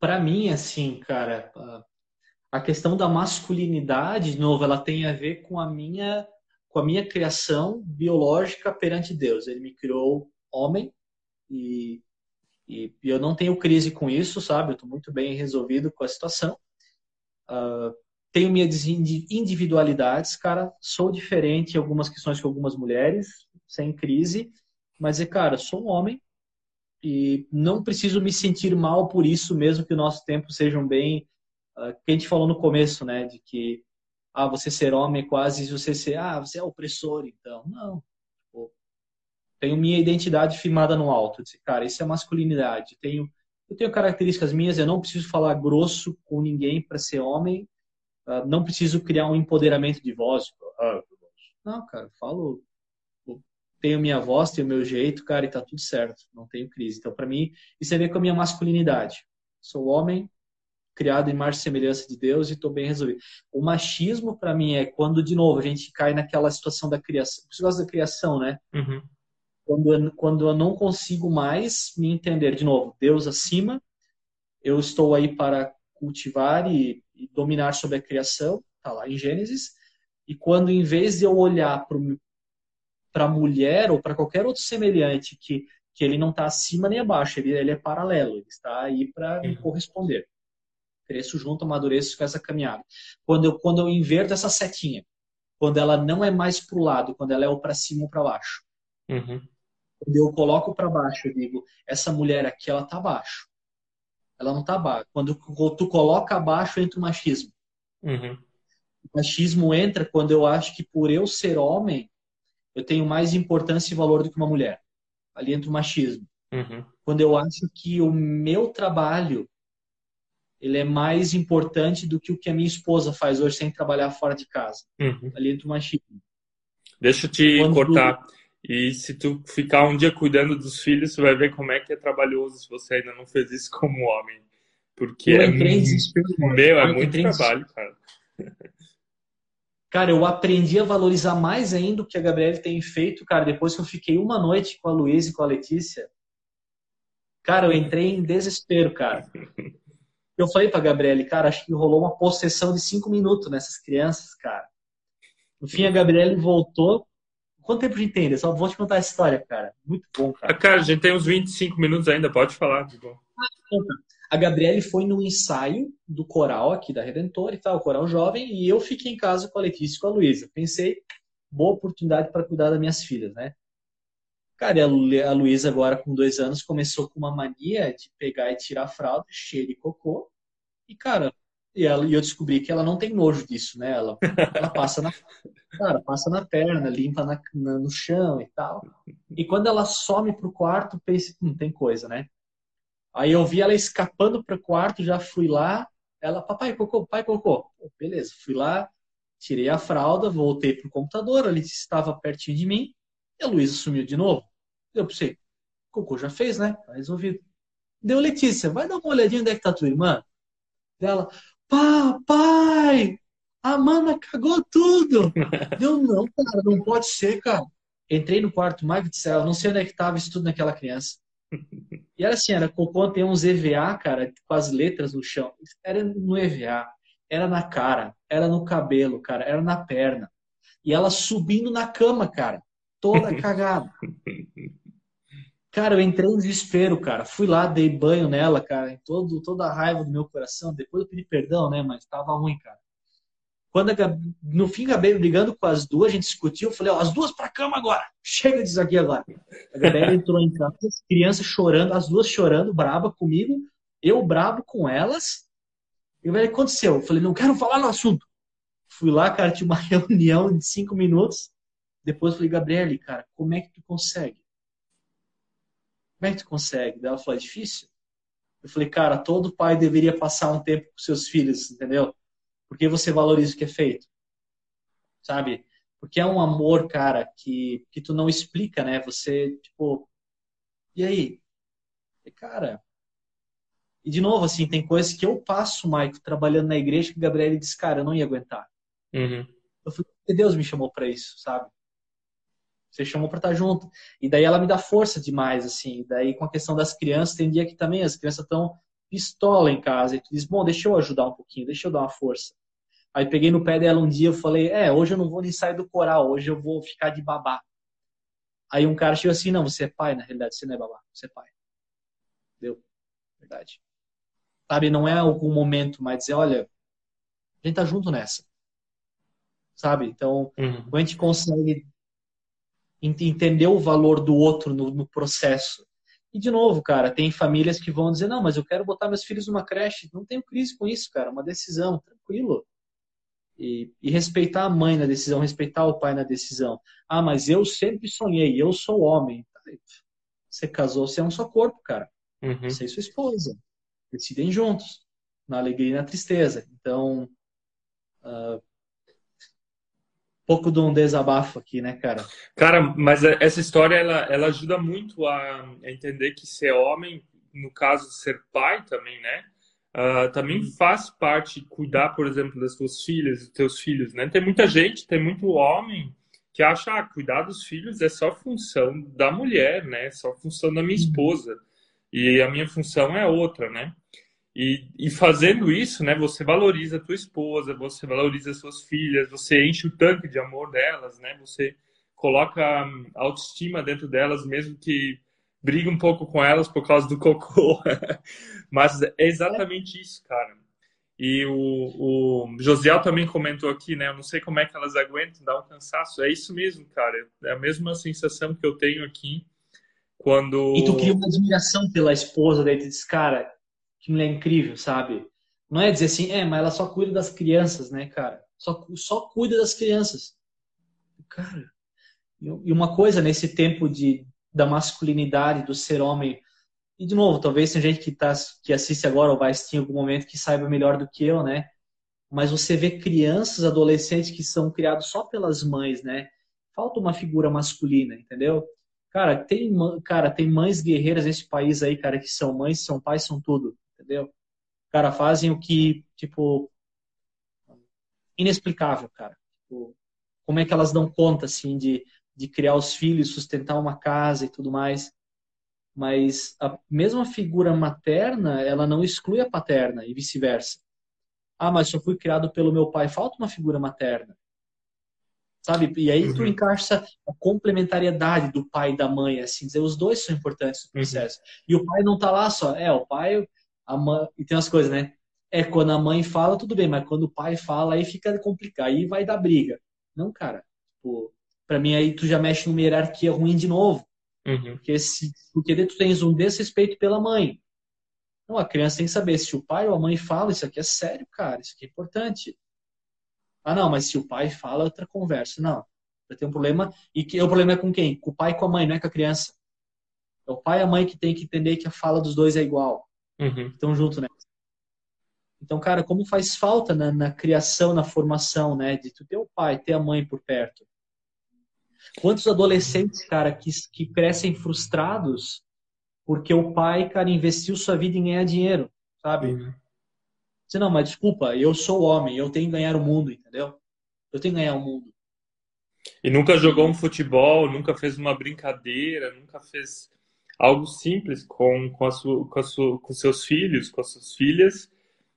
Para mim, assim, cara, a questão da masculinidade, de novo, ela tem a ver com a minha com a minha criação biológica perante Deus. Ele me criou homem e, e, e eu não tenho crise com isso, sabe? Eu estou muito bem resolvido com a situação. Uh, tenho minhas individualidades, cara, sou diferente em algumas questões com algumas mulheres, sem crise, mas é, cara, sou um homem e não preciso me sentir mal por isso, mesmo que o nosso tempo sejam bem, uh, que a gente falou no começo, né, de que ah, você ser homem é quase você ser, ah, você é opressor, então. Não. Tipo, tenho minha identidade firmada no alto. Disse, cara, isso é masculinidade. Tenho, eu tenho características minhas, eu não preciso falar grosso com ninguém para ser homem, Uh, não preciso criar um empoderamento de voz. Tipo, ah, não, cara, falo, tenho minha voz, tenho meu jeito, cara, e tá tudo certo, não tenho crise. Então, para mim, isso a ver com a minha masculinidade. Sou homem, criado em e semelhança de Deus e estou bem resolvido. O machismo, para mim, é quando, de novo, a gente cai naquela situação da criação. Você gosta da criação, né? Uhum. Quando, quando eu não consigo mais me entender, de novo, Deus acima, eu estou aí para cultivar e e dominar sobre a criação, está lá em Gênesis. E quando, em vez de eu olhar para a mulher ou para qualquer outro semelhante que, que ele não está acima nem abaixo, ele, ele é paralelo, ele está aí para me corresponder. Cresço junto, amadureço com essa caminhada. Quando eu, quando eu inverto essa setinha, quando ela não é mais para o lado, quando ela é o para cima ou para baixo. Uhum. Quando eu coloco para baixo, eu digo, essa mulher aqui, ela tá abaixo. Ela não tá abaixo. Quando tu coloca abaixo, entra o machismo. Uhum. O machismo entra quando eu acho que por eu ser homem, eu tenho mais importância e valor do que uma mulher. Ali entra o machismo. Uhum. Quando eu acho que o meu trabalho ele é mais importante do que o que a minha esposa faz hoje sem trabalhar fora de casa. Uhum. Ali entra o machismo. Deixa eu te Quando cortar. Tu... E se tu ficar um dia cuidando dos filhos, você vai ver como é que é trabalhoso se você ainda não fez isso como homem. Porque eu é, entrei em desespero, meu, é muito trabalho, cara. Cara, eu aprendi a valorizar mais ainda o que a Gabriela tem feito, cara, depois que eu fiquei uma noite com a Luísa e com a Letícia. Cara, eu entrei em desespero, cara. Eu falei pra Gabriele, cara, acho que rolou uma possessão de cinco minutos nessas crianças, cara. No fim, a Gabriele voltou. Quanto tempo a gente tem? só vou te contar a história, cara. Muito bom, cara. Ah, cara, a gente tem uns 25 minutos ainda, pode falar. De bom. A Gabriele foi no ensaio do coral aqui da Redentor e tal, o coral jovem, e eu fiquei em casa com a Letícia e com a Luísa. Pensei, boa oportunidade para cuidar das minhas filhas, né? Cara, a Luísa agora com dois anos começou com uma mania de pegar e tirar a fralda cheia de cocô. E, cara, e, ela, e eu descobri que ela não tem nojo disso, né? Ela, ela passa na cara, passa na perna, limpa na, na, no chão e tal. E quando ela some pro quarto, pensa, não hum, tem coisa, né? Aí eu vi ela escapando pro quarto, já fui lá. Ela, papai, cocô, pai, cocô. Beleza, fui lá, tirei a fralda, voltei pro computador, ali estava pertinho de mim. E a Luísa sumiu de novo. Eu pensei, Cocô já fez, né? Tá resolvido. Deu Letícia, vai dar uma olhadinha onde é que tá tua irmã? Dela, papai, a mana cagou tudo. Deu, não, cara, não pode ser, cara. Entrei no quarto, Mike do céu, não sei onde é que tava isso tudo naquela criança. E era assim, era cocô, tem uns EVA, cara, com as letras no chão. Era no EVA, era na cara, era no cabelo, cara, era na perna. E ela subindo na cama, cara toda cagada. Cara, eu entrei em desespero, cara. Fui lá, dei banho nela, cara, em todo, toda a raiva do meu coração. Depois eu pedi perdão, né? Mas tava ruim, cara. Quando a, no fim acabei brigando com as duas, a gente discutiu. Eu falei, ó, as duas pra cama agora. Chega disso aqui agora. A Gabriela entrou em casa, as crianças chorando, as duas chorando, braba comigo. Eu brabo com elas. E o que aconteceu? Eu falei, não quero falar no assunto. Fui lá, cara, tinha uma reunião de cinco minutos. Depois eu falei, Gabriele, cara, como é que tu consegue? Como é que tu consegue? Daí ela falou, é difícil? Eu falei, cara, todo pai deveria passar um tempo com seus filhos, entendeu? Porque você valoriza o que é feito. Sabe? Porque é um amor, cara, que, que tu não explica, né? Você, tipo, e aí? E, cara, e de novo, assim, tem coisas que eu passo, Maico, trabalhando na igreja, que o Gabriel disse, cara, eu não ia aguentar. Uhum. Eu falei, Deus me chamou para isso, sabe? Você chamou para estar tá junto. E daí ela me dá força demais, assim. E daí com a questão das crianças, tem dia que também as crianças estão pistola em casa. E tu diz, bom, deixa eu ajudar um pouquinho, deixa eu dar uma força. Aí peguei no pé dela um dia, eu falei, é, hoje eu não vou nem sair do coral, hoje eu vou ficar de babá. Aí um cara chegou assim, não, você é pai, na realidade, você não é babá, você é pai. Deu, verdade. Sabe, não é algum momento, mas dizer, olha, a gente tá junto nessa. Sabe? Então, uhum. quando a gente consegue entender o valor do outro no, no, processo. E, de novo, cara, tem famílias que vão dizer: não, mas eu quero botar meus filhos numa creche. Não tenho crise com isso, cara. Uma decisão, tranquilo. E, e, respeitar a mãe na decisão, respeitar o pai na decisão. Ah, mas eu sempre sonhei, eu sou homem. Você casou, você é um só corpo, cara. Uhum. Você e sua esposa. Decidem juntos, na alegria e na tristeza. Então, uh, pouco de um desabafo aqui, né, cara? Cara, mas essa história ela, ela ajuda muito a, entender que ser homem, no caso de ser pai também, né? Uh, também uhum. faz parte cuidar, por exemplo, das tuas filhas, dos teus filhos, né? Tem muita gente, tem muito homem que acha ah, cuidar dos filhos é só função da mulher, né? É só função da minha uhum. esposa. E a minha função é outra, né? E, e, fazendo isso, né, você valoriza a tua esposa, você valoriza as suas filhas, você enche o tanque de amor delas, né? Você coloca autoestima dentro delas, mesmo que brigue um pouco com elas por causa do cocô. Mas é exatamente isso, cara. E o, o Josiel também comentou aqui, né? Eu não sei como é que elas aguentam, dá um cansaço. É isso mesmo, cara. É a mesma sensação que eu tenho aqui quando. E tu cria uma admiração pela esposa daí, tu diz, cara, que mulher incrível, sabe? Não é dizer assim, é, mas ela só cuida das crianças, né, cara? Só, só cuida das crianças. Cara, e uma coisa nesse tempo de, da masculinidade, do ser homem e de novo, talvez tenha gente que, tá, que assiste agora ou vai assistir em algum momento que saiba melhor do que eu, né? Mas você vê crianças, adolescentes que são criados só pelas mães, né? Falta uma figura masculina, entendeu? Cara, tem, cara, tem mães guerreiras nesse país aí, cara, que são mães, são pais, são tudo, entendeu? Cara, fazem o que, tipo, inexplicável, cara. Tipo, como é que elas dão conta, assim, de, de criar os filhos, sustentar uma casa e tudo mais mas a mesma figura materna, ela não exclui a paterna e vice-versa. Ah, mas eu fui criado pelo meu pai, falta uma figura materna. Sabe? E aí uhum. tu encaixa a complementariedade do pai e da mãe, assim, dizer, os dois são importantes no uhum. processo. Uhum. E o pai não tá lá só, é, o pai, a mãe, e tem umas coisas, né? É, quando a mãe fala, tudo bem, mas quando o pai fala, aí fica complicado, aí vai dar briga. Não, cara. Tipo, pra mim aí tu já mexe numa hierarquia ruim de novo. Uhum. Porque, se, porque tu tens um desrespeito pela mãe. Não, a criança tem que saber se o pai ou a mãe fala, isso aqui é sério, cara, isso aqui é importante. Ah, não, mas se o pai fala, é outra conversa. Não, vai ter um problema. E que, o problema é com quem? Com o pai e com a mãe, não é com a criança. É o pai e a mãe que tem que entender que a fala dos dois é igual. Uhum. Estão juntos, né? Então, cara, como faz falta na, na, criação, na formação, né? De tu ter o pai, ter a mãe por perto. Quantos adolescentes, cara, que, que crescem frustrados porque o pai, cara, investiu sua vida em ganhar dinheiro, sabe? Uhum. Você, não, mas desculpa, eu sou homem, eu tenho que ganhar o mundo, entendeu? Eu tenho que ganhar o mundo. E nunca jogou um futebol, nunca fez uma brincadeira, nunca fez algo simples com, com, a sua, com, a sua, com seus filhos, com as suas filhas.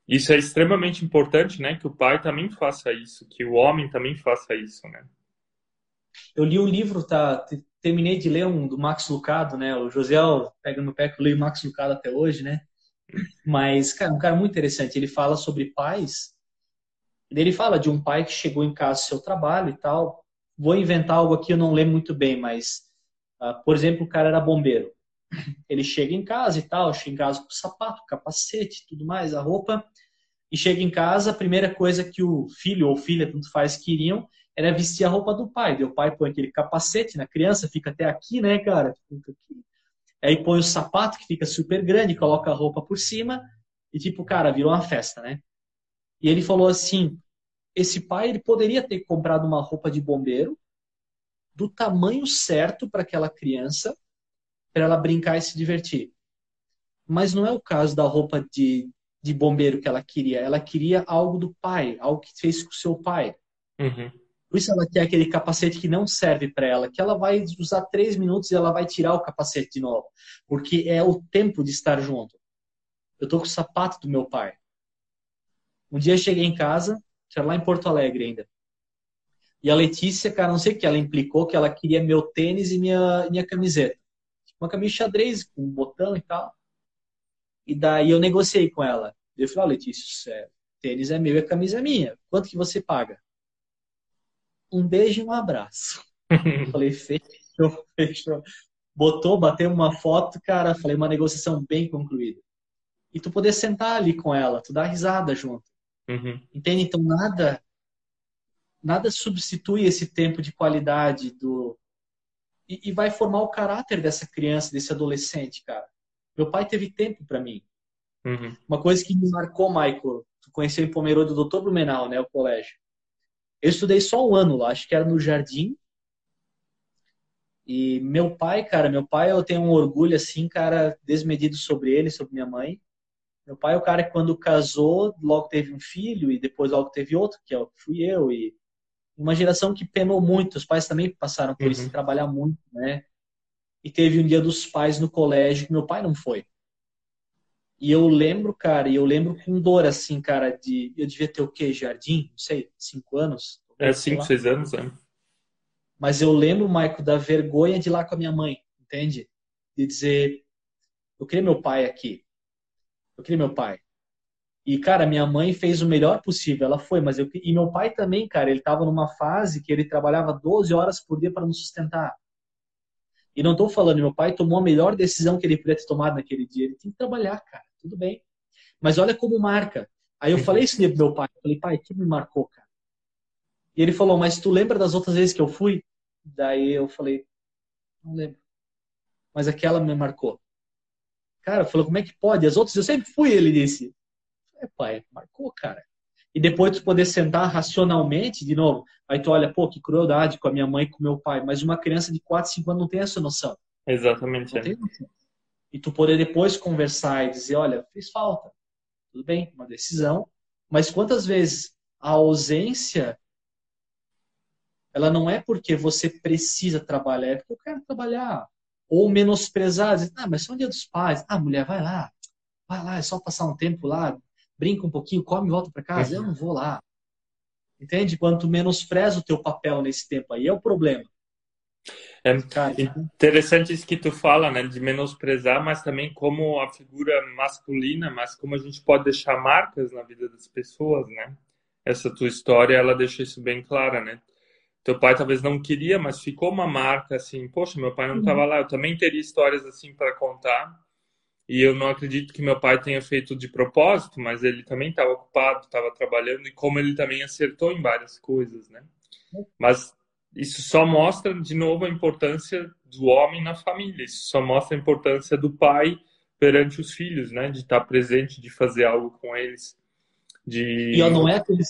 Isso é extremamente importante, né? Que o pai também faça isso, que o homem também faça isso, né? Eu li um livro, tá? Terminei de ler um do Max Lucado, né? O Josiel pega no pé que eu leio Max Lucado até hoje, né? Mas, cara, um cara muito interessante. Ele fala sobre pais. Ele fala de um pai que chegou em casa do seu trabalho e tal. Vou inventar algo aqui, eu não lembro muito bem, mas, uh, por exemplo, o cara era bombeiro. Ele chega em casa e tal, chega em casa com sapato, capacete, tudo mais, a roupa. E chega em casa, a primeira coisa que o filho ou filha, tanto faz, queriam era vestir a roupa do pai. o pai põe aquele capacete na criança, fica até aqui, né, cara? Aí põe o sapato, que fica super grande, coloca a roupa por cima, e tipo, cara, virou uma festa, né? E ele falou assim: esse pai ele poderia ter comprado uma roupa de bombeiro do tamanho certo para aquela criança, para ela brincar e se divertir. Mas não é o caso da roupa de, de bombeiro que ela queria. Ela queria algo do pai, algo que fez com o seu pai. Uhum. Por isso ela quer aquele capacete que não serve para ela, que ela vai usar três minutos e ela vai tirar o capacete de novo. Porque é o tempo de estar junto. Eu tô com o sapato do meu pai. Um dia eu cheguei em casa, era lá em Porto Alegre ainda. E a Letícia, cara, não sei o que, ela implicou que ela queria meu tênis e minha, minha camiseta. Uma camisa xadrez com um botão e tal. E daí eu negociei com ela. Eu falei, ah, Letícia, é, tênis é meu e a camisa é minha. Quanto que você paga? um beijo e um abraço. falei, fechou, fechou. Botou, bateu uma foto, cara, falei, uma negociação bem concluída. E tu poder sentar ali com ela, tu dar risada junto. Uhum. Entende? Então nada nada substitui esse tempo de qualidade do e, e, vai formar o caráter dessa criança, desse adolescente, cara. Meu pai teve tempo para mim. Uhum. Uma coisa que me marcou, Michael, tu conheceu em Pomerode do Dr. Blumenau, né, o colégio. Eu estudei só um ano lá, acho que era no jardim. E meu pai, cara, meu pai, eu tenho um orgulho assim, cara, desmedido sobre ele, sobre minha mãe. Meu pai é o cara que quando casou, logo teve um filho e depois logo teve outro, que é o que fui eu. E uma geração que penou muito, os pais também passaram por uhum. isso, trabalhar muito, né? E teve um dia dos pais no colégio que meu pai não foi. E eu lembro, cara, e eu lembro com dor, assim, cara, de. Eu devia ter o quê? Jardim? Não sei, cinco anos? É, cinco, seis anos, é. Mas eu lembro, Maico, da vergonha de ir lá com a minha mãe, entende? De dizer, eu queria meu pai aqui. Eu queria meu pai. E, cara, minha mãe fez o melhor possível, ela foi, mas eu. E meu pai também, cara, ele tava numa fase que ele trabalhava 12 horas por dia para nos sustentar. E não tô falando, meu pai tomou a melhor decisão que ele podia ter tomado naquele dia. Ele tem que trabalhar, cara, tudo bem. Mas olha como marca. Aí eu falei isso pro meu pai. Eu falei, pai, que me marcou, cara? E ele falou, mas tu lembra das outras vezes que eu fui? Daí eu falei, não lembro. Mas aquela me marcou. Cara, falou, como é que pode? As outras eu sempre fui, ele disse. É, pai, marcou, cara. E depois tu poder sentar racionalmente, de novo, aí tu olha, pô, que crueldade com a minha mãe e com o meu pai. Mas uma criança de 4, 5 anos não tem essa noção. Exatamente. Não é. tem noção. E tu poder depois conversar e dizer, olha, fez falta. Tudo bem, uma decisão. Mas quantas vezes a ausência ela não é porque você precisa trabalhar, é porque eu quero trabalhar. Ou menosprezar, dizer, ah, mas só um dia dos pais. Ah, mulher, vai lá. Vai lá, é só passar um tempo lá, brinca um pouquinho, come e volta para casa. Eu não vou lá. Entende? Quanto menospreza o teu papel nesse tempo aí, é o problema. É interessante isso que tu fala, né, de menosprezar, mas também como a figura masculina, mas como a gente pode deixar marcas na vida das pessoas, né? Essa tua história, ela deixa isso bem clara, né? teu pai talvez não queria, mas ficou uma marca assim, poxa, meu pai não estava uhum. lá, eu também teria histórias assim para contar. E eu não acredito que meu pai tenha feito de propósito, mas ele também estava ocupado, estava trabalhando e como ele também acertou em várias coisas, né? Mas isso só mostra de novo a importância do homem na família. Isso só mostra a importância do pai perante os filhos, né? De estar presente, de fazer algo com eles. De... E não é aquele,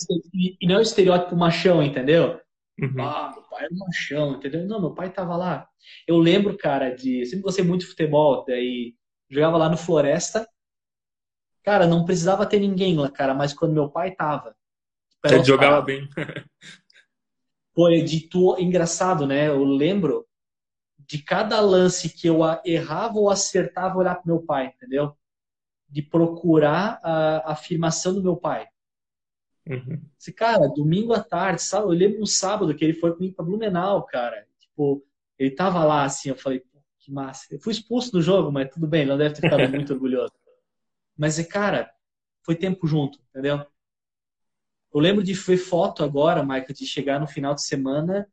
e não é o estereótipo machão, entendeu? Uhum. Ah, meu pai era um machão, entendeu? Não, meu pai tava lá. Eu lembro, cara, de. Sempre gostei muito de futebol, daí jogava lá no Floresta. Cara, não precisava ter ninguém lá, cara, mas quando meu pai tava. Ele jogava bem. Pô, de tu, engraçado, né? Eu lembro de cada lance que eu errava ou acertava olhar pro meu pai, entendeu? De procurar a afirmação do meu pai. Uhum. Esse cara, domingo à tarde, sabe? Eu lembro no sábado que ele foi comigo pra Blumenau, cara. Tipo, ele tava lá assim, eu falei, que massa. Eu fui expulso do jogo, mas tudo bem, não deve ter ficado muito orgulhoso. Mas, cara, foi tempo junto, entendeu? Eu lembro de ver foto agora, Michael, de chegar no final de semana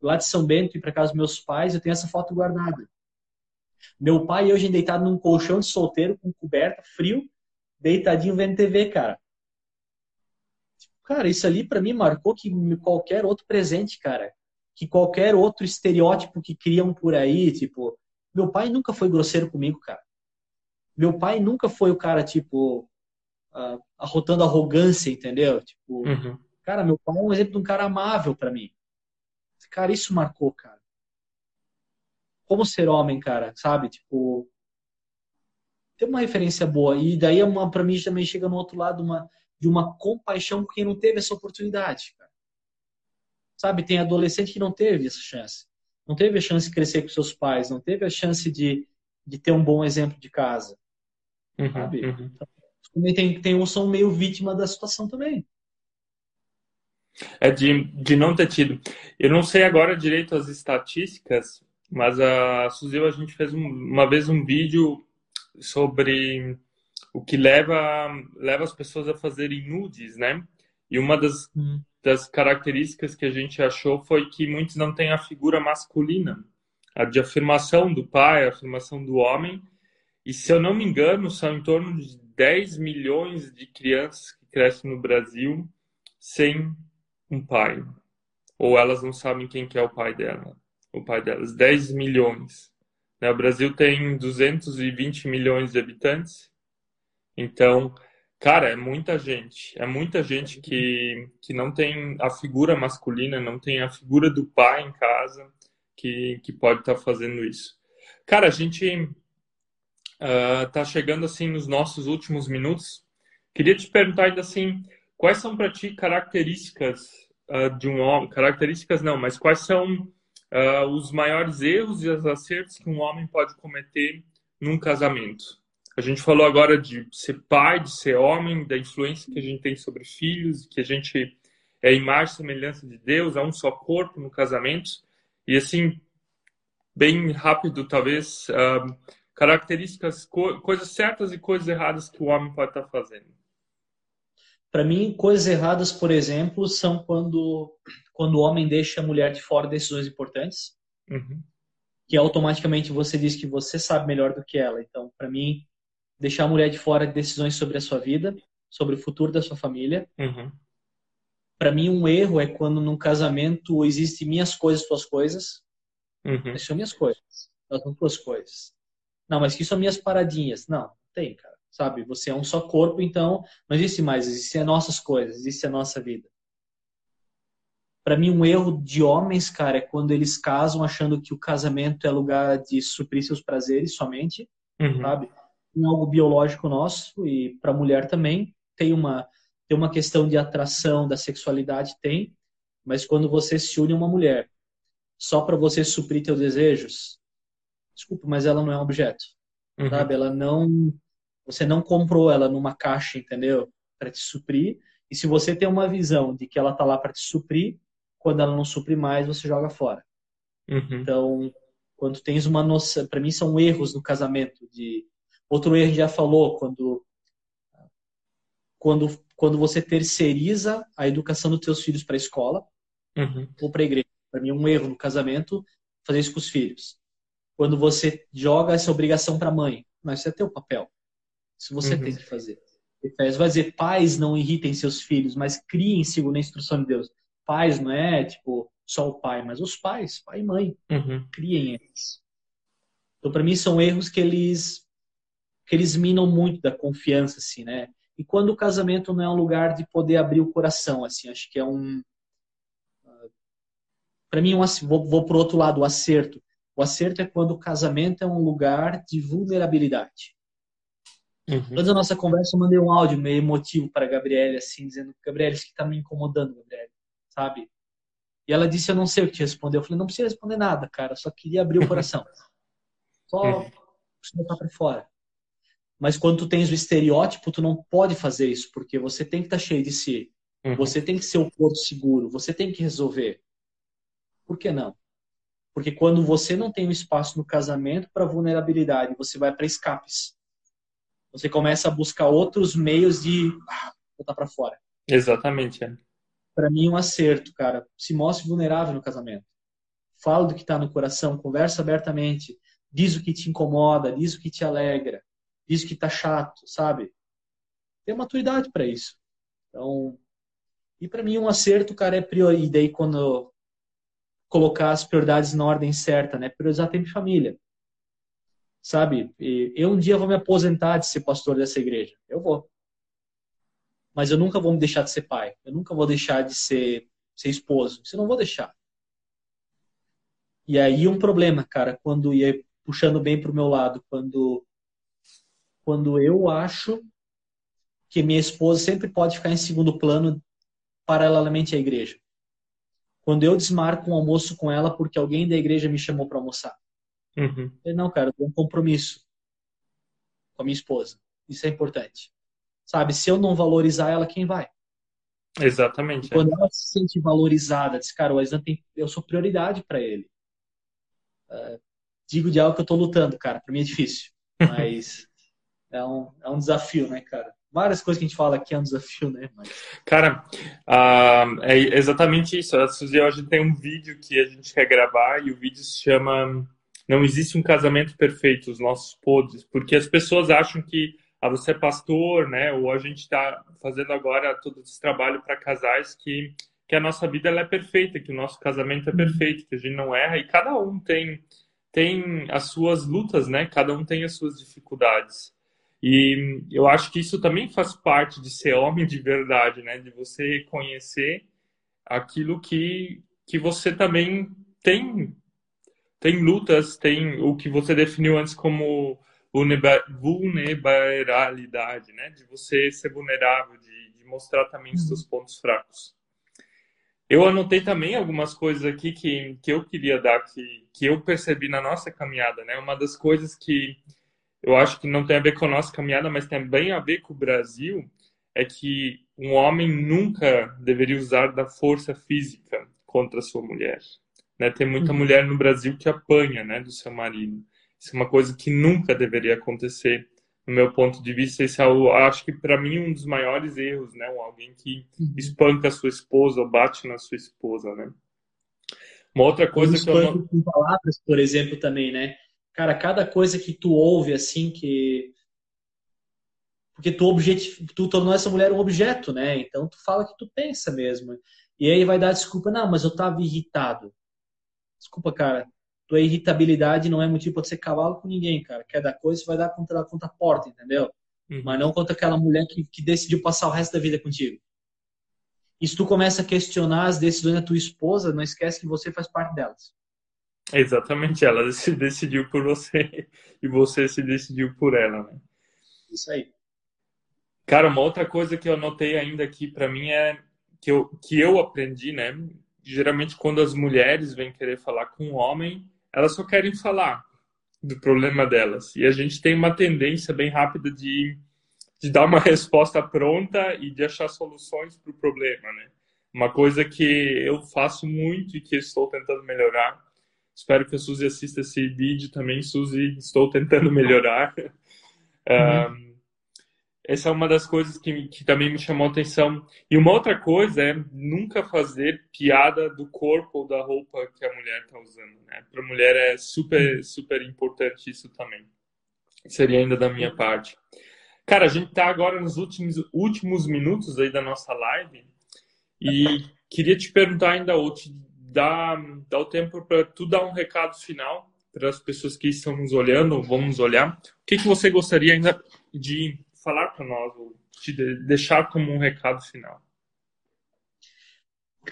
lá de São Bento e para casa dos meus pais, eu tenho essa foto guardada. Meu pai hoje deitado num colchão de solteiro com coberta, frio, deitadinho vendo TV, cara. Cara, isso ali para mim marcou que qualquer outro presente, cara, que qualquer outro estereótipo que criam por aí, tipo, meu pai nunca foi grosseiro comigo, cara. Meu pai nunca foi o cara, tipo, uh, arrotando arrogância, entendeu? Tipo, uhum. cara, meu pai é um exemplo de um cara amável para mim. Cara, isso marcou, cara. Como ser homem, cara, sabe? Tipo, tem uma referência boa. E daí, uma, pra mim, também chega no outro lado, uma, de uma compaixão com quem não teve essa oportunidade. Cara. Sabe, tem adolescente que não teve essa chance. Não teve a chance de crescer com seus pais, não teve a chance de, de ter um bom exemplo de casa. Uhum, sabe? Uhum. Então, tem, tem um som meio vítima da situação também. É de, de não ter tido. Eu não sei agora direito as estatísticas, mas a Suzil, a gente fez um, uma vez um vídeo sobre o que leva, leva as pessoas a fazerem nudes, né? E uma das, hum. Das características que a gente achou foi que muitos não têm a figura masculina, a de afirmação do pai, a afirmação do homem. E se eu não me engano, são em torno de 10 milhões de crianças que crescem no Brasil sem um pai. Ou elas não sabem quem que é o pai dela, o pai delas. 10 milhões. Né? O Brasil tem 220 milhões de habitantes então, cara, é muita gente. É muita gente que, que não tem a figura masculina, não tem a figura do pai em casa que, que pode estar tá fazendo isso. Cara, a gente uh, tá chegando assim nos nossos últimos minutos. Queria te perguntar ainda assim, quais são para ti características uh, de um homem? Características não, mas quais são uh, os maiores erros e os acertos que um homem pode cometer num casamento? A gente falou agora de ser pai, de ser homem, da influência que a gente tem sobre filhos, que a gente é imagem e semelhança de Deus, é um só corpo no casamento. E assim, bem rápido, talvez, uh, características, co coisas certas e coisas erradas que o homem pode estar fazendo. Para mim, coisas erradas, por exemplo, são quando, quando o homem deixa a mulher de fora de decisões importantes, Uhum. que automaticamente você diz que você sabe melhor do que ela. Então, para mim, deixar a mulher de fora de decisões sobre a sua vida, sobre o futuro da sua família. Uhum. Para mim, um erro é quando num casamento existe minhas coisas, tuas coisas. Uhum. Essas são minhas coisas. Elas são tuas coisas. Não, mas que são minhas paradinhas. Não, tem, cara. Sabe? Você é um só corpo, então não existe mais. Existem as nossas coisas, existe a nossa vida. Para mim, um erro de homens, cara, é quando eles casam achando que o casamento é lugar de suprir seus prazeres somente, Uhum. sabe? Tem algo biológico nosso e para a mulher também tem uma tem uma questão de atração da sexualidade tem, mas quando você se une a uma mulher só para você suprir teus desejos, desculpa, mas ela não é um objeto, Uhum. sabe? Ela não você não comprou ela numa caixa, entendeu? Para te suprir. E se você tem uma visão de que ela tá lá para te suprir, quando ela não supre mais, você joga fora. Uhum. Então, quando tens uma noção, para mim são erros no casamento de outro erro já falou quando quando quando você terceiriza a educação dos teus filhos para a escola Uhum. ou para a igreja. Para mim é um erro no casamento fazer isso com os filhos. Quando você joga essa obrigação para a mãe, mas isso é teu papel. Isso você Uhum. tem que fazer. Efésios vai dizer, pais não irritem seus filhos, mas criem segundo a instrução de Deus. Pais não é tipo só o pai, mas os pais, pai e mãe Uhum. criem eles. Então, para mim, são erros que eles que eles minam muito da confiança, assim, né? E quando o casamento não é um lugar de poder abrir o coração, assim, acho que é um para mim, um, vou, vou pro outro lado, o acerto. O acerto é quando o casamento é um lugar de vulnerabilidade. Uhum. Antes da nossa conversa, eu mandei um áudio meio emotivo para a Gabriele, assim, dizendo: Gabriele, isso que tá me incomodando, sabe? E ela disse: Eu não sei o que te responder. Eu falei: Não precisa responder nada, cara, só queria abrir o coração. Só Uhum. se botar para fora. Mas quando tu tens o estereótipo, tu não pode fazer isso, porque você tem que estar cheio de si. Uhum. Você tem que ser o porto seguro, você tem que resolver. Por que não? Porque quando você não tem um espaço no casamento para vulnerabilidade, você vai para escapes. Você começa a buscar outros meios de ah, botar para fora. Exatamente. é. Para mim, um acerto, cara. Se mostre vulnerável no casamento. Fala do que está no coração, conversa abertamente. Diz o que te incomoda, diz o que te alegra, diz que tá chato, sabe? Tem maturidade para isso. Então, e para mim um acerto, cara, é prioridade. E daí quando colocar as prioridades na ordem certa, né? Priorizar tempo de família. Sabe? E eu um dia vou me aposentar de ser pastor dessa igreja. Eu vou. Mas eu nunca vou me deixar de ser pai. Eu nunca vou deixar de ser, ser esposo. Eu não vou deixar. E aí um problema, cara, quando ia puxando bem pro meu lado, quando quando eu acho que minha esposa sempre pode ficar em segundo plano paralelamente à igreja. Quando eu desmarco um almoço com ela porque alguém da igreja me chamou para almoçar. Uhum. Eu não, cara, eu tenho um compromisso com a minha esposa. Isso é importante. Sabe, se eu não valorizar ela, quem vai? Exatamente. é. Quando ela se sente valorizada, diz, cara, o Aislan tem, eu sou prioridade para ele. É, digo de algo que eu tô lutando, cara, para mim é difícil, mas é um, é um desafio, né, cara? Várias coisas que a gente fala aqui é um desafio, né? Mas... Cara, ah, é exatamente isso. A Suzy hoje tem um vídeo que a gente quer gravar e o vídeo se chama Não existe um casamento perfeito, os nossos podres, porque as pessoas acham que ah, você é pastor, né? Ou a gente está fazendo agora todo esse trabalho para casais que que a nossa vida ela é perfeita, que o nosso casamento é perfeito, que a gente não erra e cada um tem tem as suas lutas, né? Cada um tem as suas dificuldades. E eu acho que isso também faz parte de ser homem de verdade, né? De você reconhecer aquilo que, que você também tem, tem lutas, tem o que você definiu antes como vulnerabilidade, né? De você ser vulnerável, de, de mostrar também os seus pontos fracos. Eu anotei também algumas coisas aqui que, que eu queria dar, que, que eu percebi na nossa caminhada, né? Uma das coisas que eu acho que não tem a ver com a nossa caminhada, mas tem bem a ver com o Brasil, é que um homem nunca deveria usar da força física contra a sua mulher. Né? Tem muita Uhum. mulher no Brasil que apanha né, do seu marido. Isso é uma coisa que nunca deveria acontecer. no meu ponto de vista, esse é o, acho que para mim um dos maiores erros, né? Alguém que uhum. espanca a sua esposa ou bate na sua esposa, né? Uma outra coisa que eu não... com palavras, por exemplo, também, né? Cara, cada coisa que tu ouve assim que porque tu objetivo, tu tornou essa mulher um objeto, né? Então tu fala que tu pensa mesmo. E aí vai dar desculpa, não, mas eu tava irritado. Desculpa, cara. Tua irritabilidade não é motivo para ser cavalo com ninguém, cara. Quer dar coisa, você vai dar contra, contra a porta, entendeu? Uhum. Mas não contra aquela mulher que, que decidiu passar o resto da vida contigo. E se tu começa a questionar as decisões da tua esposa, não esquece que você faz parte delas. Exatamente, ela se decidiu por você e você se decidiu por ela, né? Isso aí. Cara, uma outra coisa que eu notei ainda aqui para mim é que eu, que eu aprendi, né? Geralmente quando as mulheres vêm querer falar com um homem, elas só querem falar do problema delas. E a gente tem uma tendência bem rápida de de dar uma resposta pronta e de achar soluções para o problema, né? Uma coisa que eu faço muito e que estou tentando melhorar. Espero que a Suzy assista esse vídeo também, Suzy. Estou tentando melhorar. Uhum. Um, essa é uma das coisas que, que também me chamou a atenção. E uma outra coisa é nunca fazer piada do corpo ou da roupa que a mulher está usando. Né? Para a mulher é super, super importante isso também. Seria ainda da minha parte. Cara, a gente está agora nos últimos, últimos minutos aí da nossa live e queria te perguntar ainda, ou te dar, dar o tempo para tu dar um recado final para as pessoas que estão nos olhando, vão nos olhar. O que, que você gostaria ainda de falar para nós, ou te deixar como um recado final?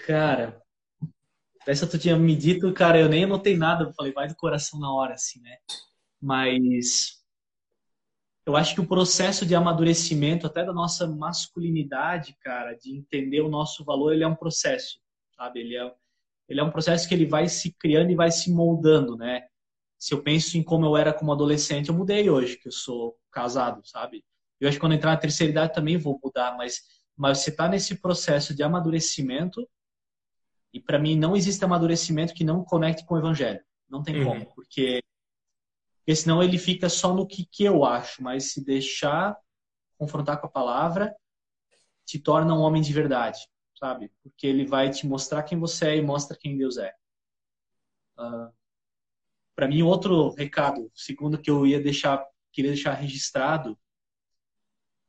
Cara, essa tu tinha me dito, cara, eu nem anotei nada, eu falei, vai do coração na hora, assim, né? Mas eu acho que o processo de amadurecimento até da nossa masculinidade, cara, de entender o nosso valor, ele é um processo, sabe? Ele é, ele é um processo que ele vai se criando e vai se moldando, né? Se eu penso em como eu era como adolescente, eu mudei hoje, que eu sou casado, sabe? Eu acho que quando entrar na terceira idade também vou mudar, mas, mas você está nesse processo de amadurecimento e para mim não existe amadurecimento que não conecte com o evangelho. Não tem uhum. como, porque porque senão ele fica só no que, que eu acho, mas se deixar confrontar com a palavra, te torna um homem de verdade, sabe? Porque ele vai te mostrar quem você é e mostra quem Deus é. Uh, ah, Para mim, outro recado, segundo que eu ia deixar, queria deixar registrado,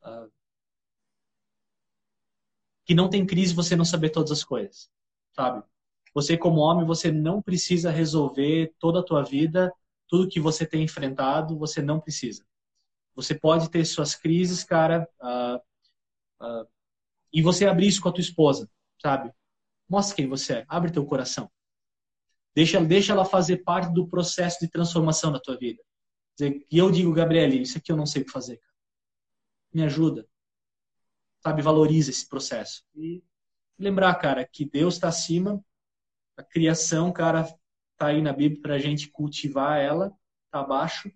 uh, que não tem crise você não saber todas as coisas, sabe? Você como homem, você não precisa resolver toda a tua vida tudo que você tem enfrentado, você não precisa. Você pode ter suas crises, cara, uh, e você abrir isso com a tua esposa, sabe? Mostra quem você é, abre teu coração. Deixa, deixa ela fazer parte do processo de transformação da tua vida. E eu digo, Gabriele, isso aqui eu não sei o que fazer, cara. Me ajuda. Sabe, valoriza esse processo. E lembrar, cara, que Deus está acima, a criação, cara, tá aí na Bíblia para a gente cultivar ela, tá abaixo,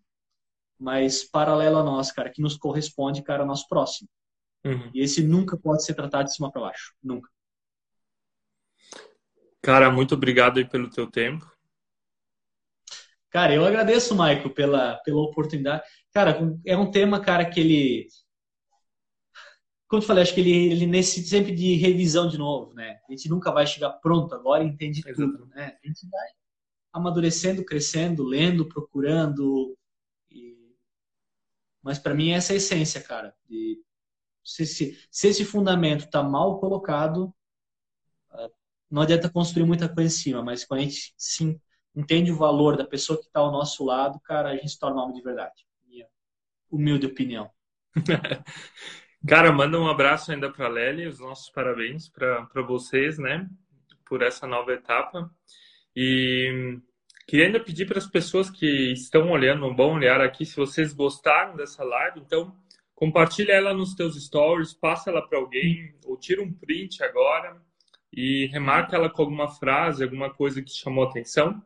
mas paralelo a nós, cara, que nos corresponde, cara, ao nosso próximo. Uhum. E esse nunca pode ser tratado de cima para baixo, nunca. Cara, muito obrigado aí pelo teu tempo. Cara, eu agradeço, Maico, pela, pela oportunidade. Cara, é um tema, cara, que ele. Como eu falei, acho que ele, ele nesse sempre de revisão de novo, né? A gente nunca vai chegar pronto agora e entende Exatamente. tudo, né? A gente vai amadurecendo, crescendo, lendo, procurando. E... Mas para mim essa é a essência, cara. De... Se, se, se esse fundamento está mal colocado, ah, não adianta construir muita coisa em cima, mas quando a gente sim, entende o valor da pessoa que está ao nosso lado, cara, a gente se torna homem de verdade. Minha humilde opinião. cara, manda um abraço ainda para a Lely, os nossos parabéns para vocês, né, por essa nova etapa. E queria ainda pedir para as pessoas que estão olhando, um bom olhar aqui, se vocês gostaram dessa live, então compartilha ela nos teus stories, passa ela para alguém, ou tira um print agora e remarca ela com alguma frase, alguma coisa que chamou atenção.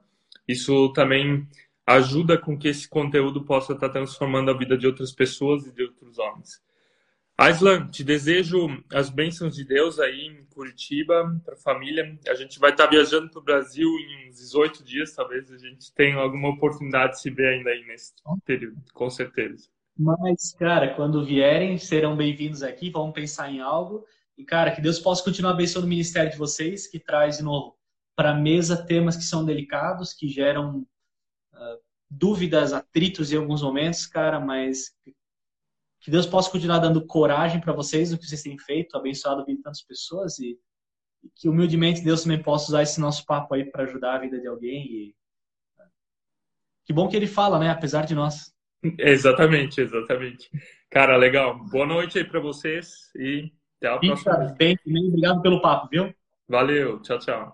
Isso também ajuda com que esse conteúdo possa estar transformando a vida de outras pessoas e de outros homens. Aislan, te desejo as bênçãos de Deus aí em Curitiba, para a família. A gente vai estar viajando para o Brasil em uns 18 dias, talvez a gente tenha alguma oportunidade de se ver ainda aí nesse período, com certeza. Mas, cara, quando vierem, serão bem-vindos aqui, vamos pensar em algo. E, cara, que Deus possa continuar abençoando o ministério de vocês, que traz, de novo, para a mesa temas que são delicados, que geram uh, dúvidas, atritos em alguns momentos, cara, mas que Deus possa continuar dando coragem para vocês no que vocês têm feito, abençoado a vida de tantas pessoas e, e que humildemente Deus também possa usar esse nosso papo aí para ajudar a vida de alguém. E, que bom que ele fala, né? Apesar de nós. Exatamente, exatamente. Cara, legal. Boa noite aí para vocês e até a Fica próxima. Bem, obrigado pelo papo, viu? Valeu, tchau, tchau.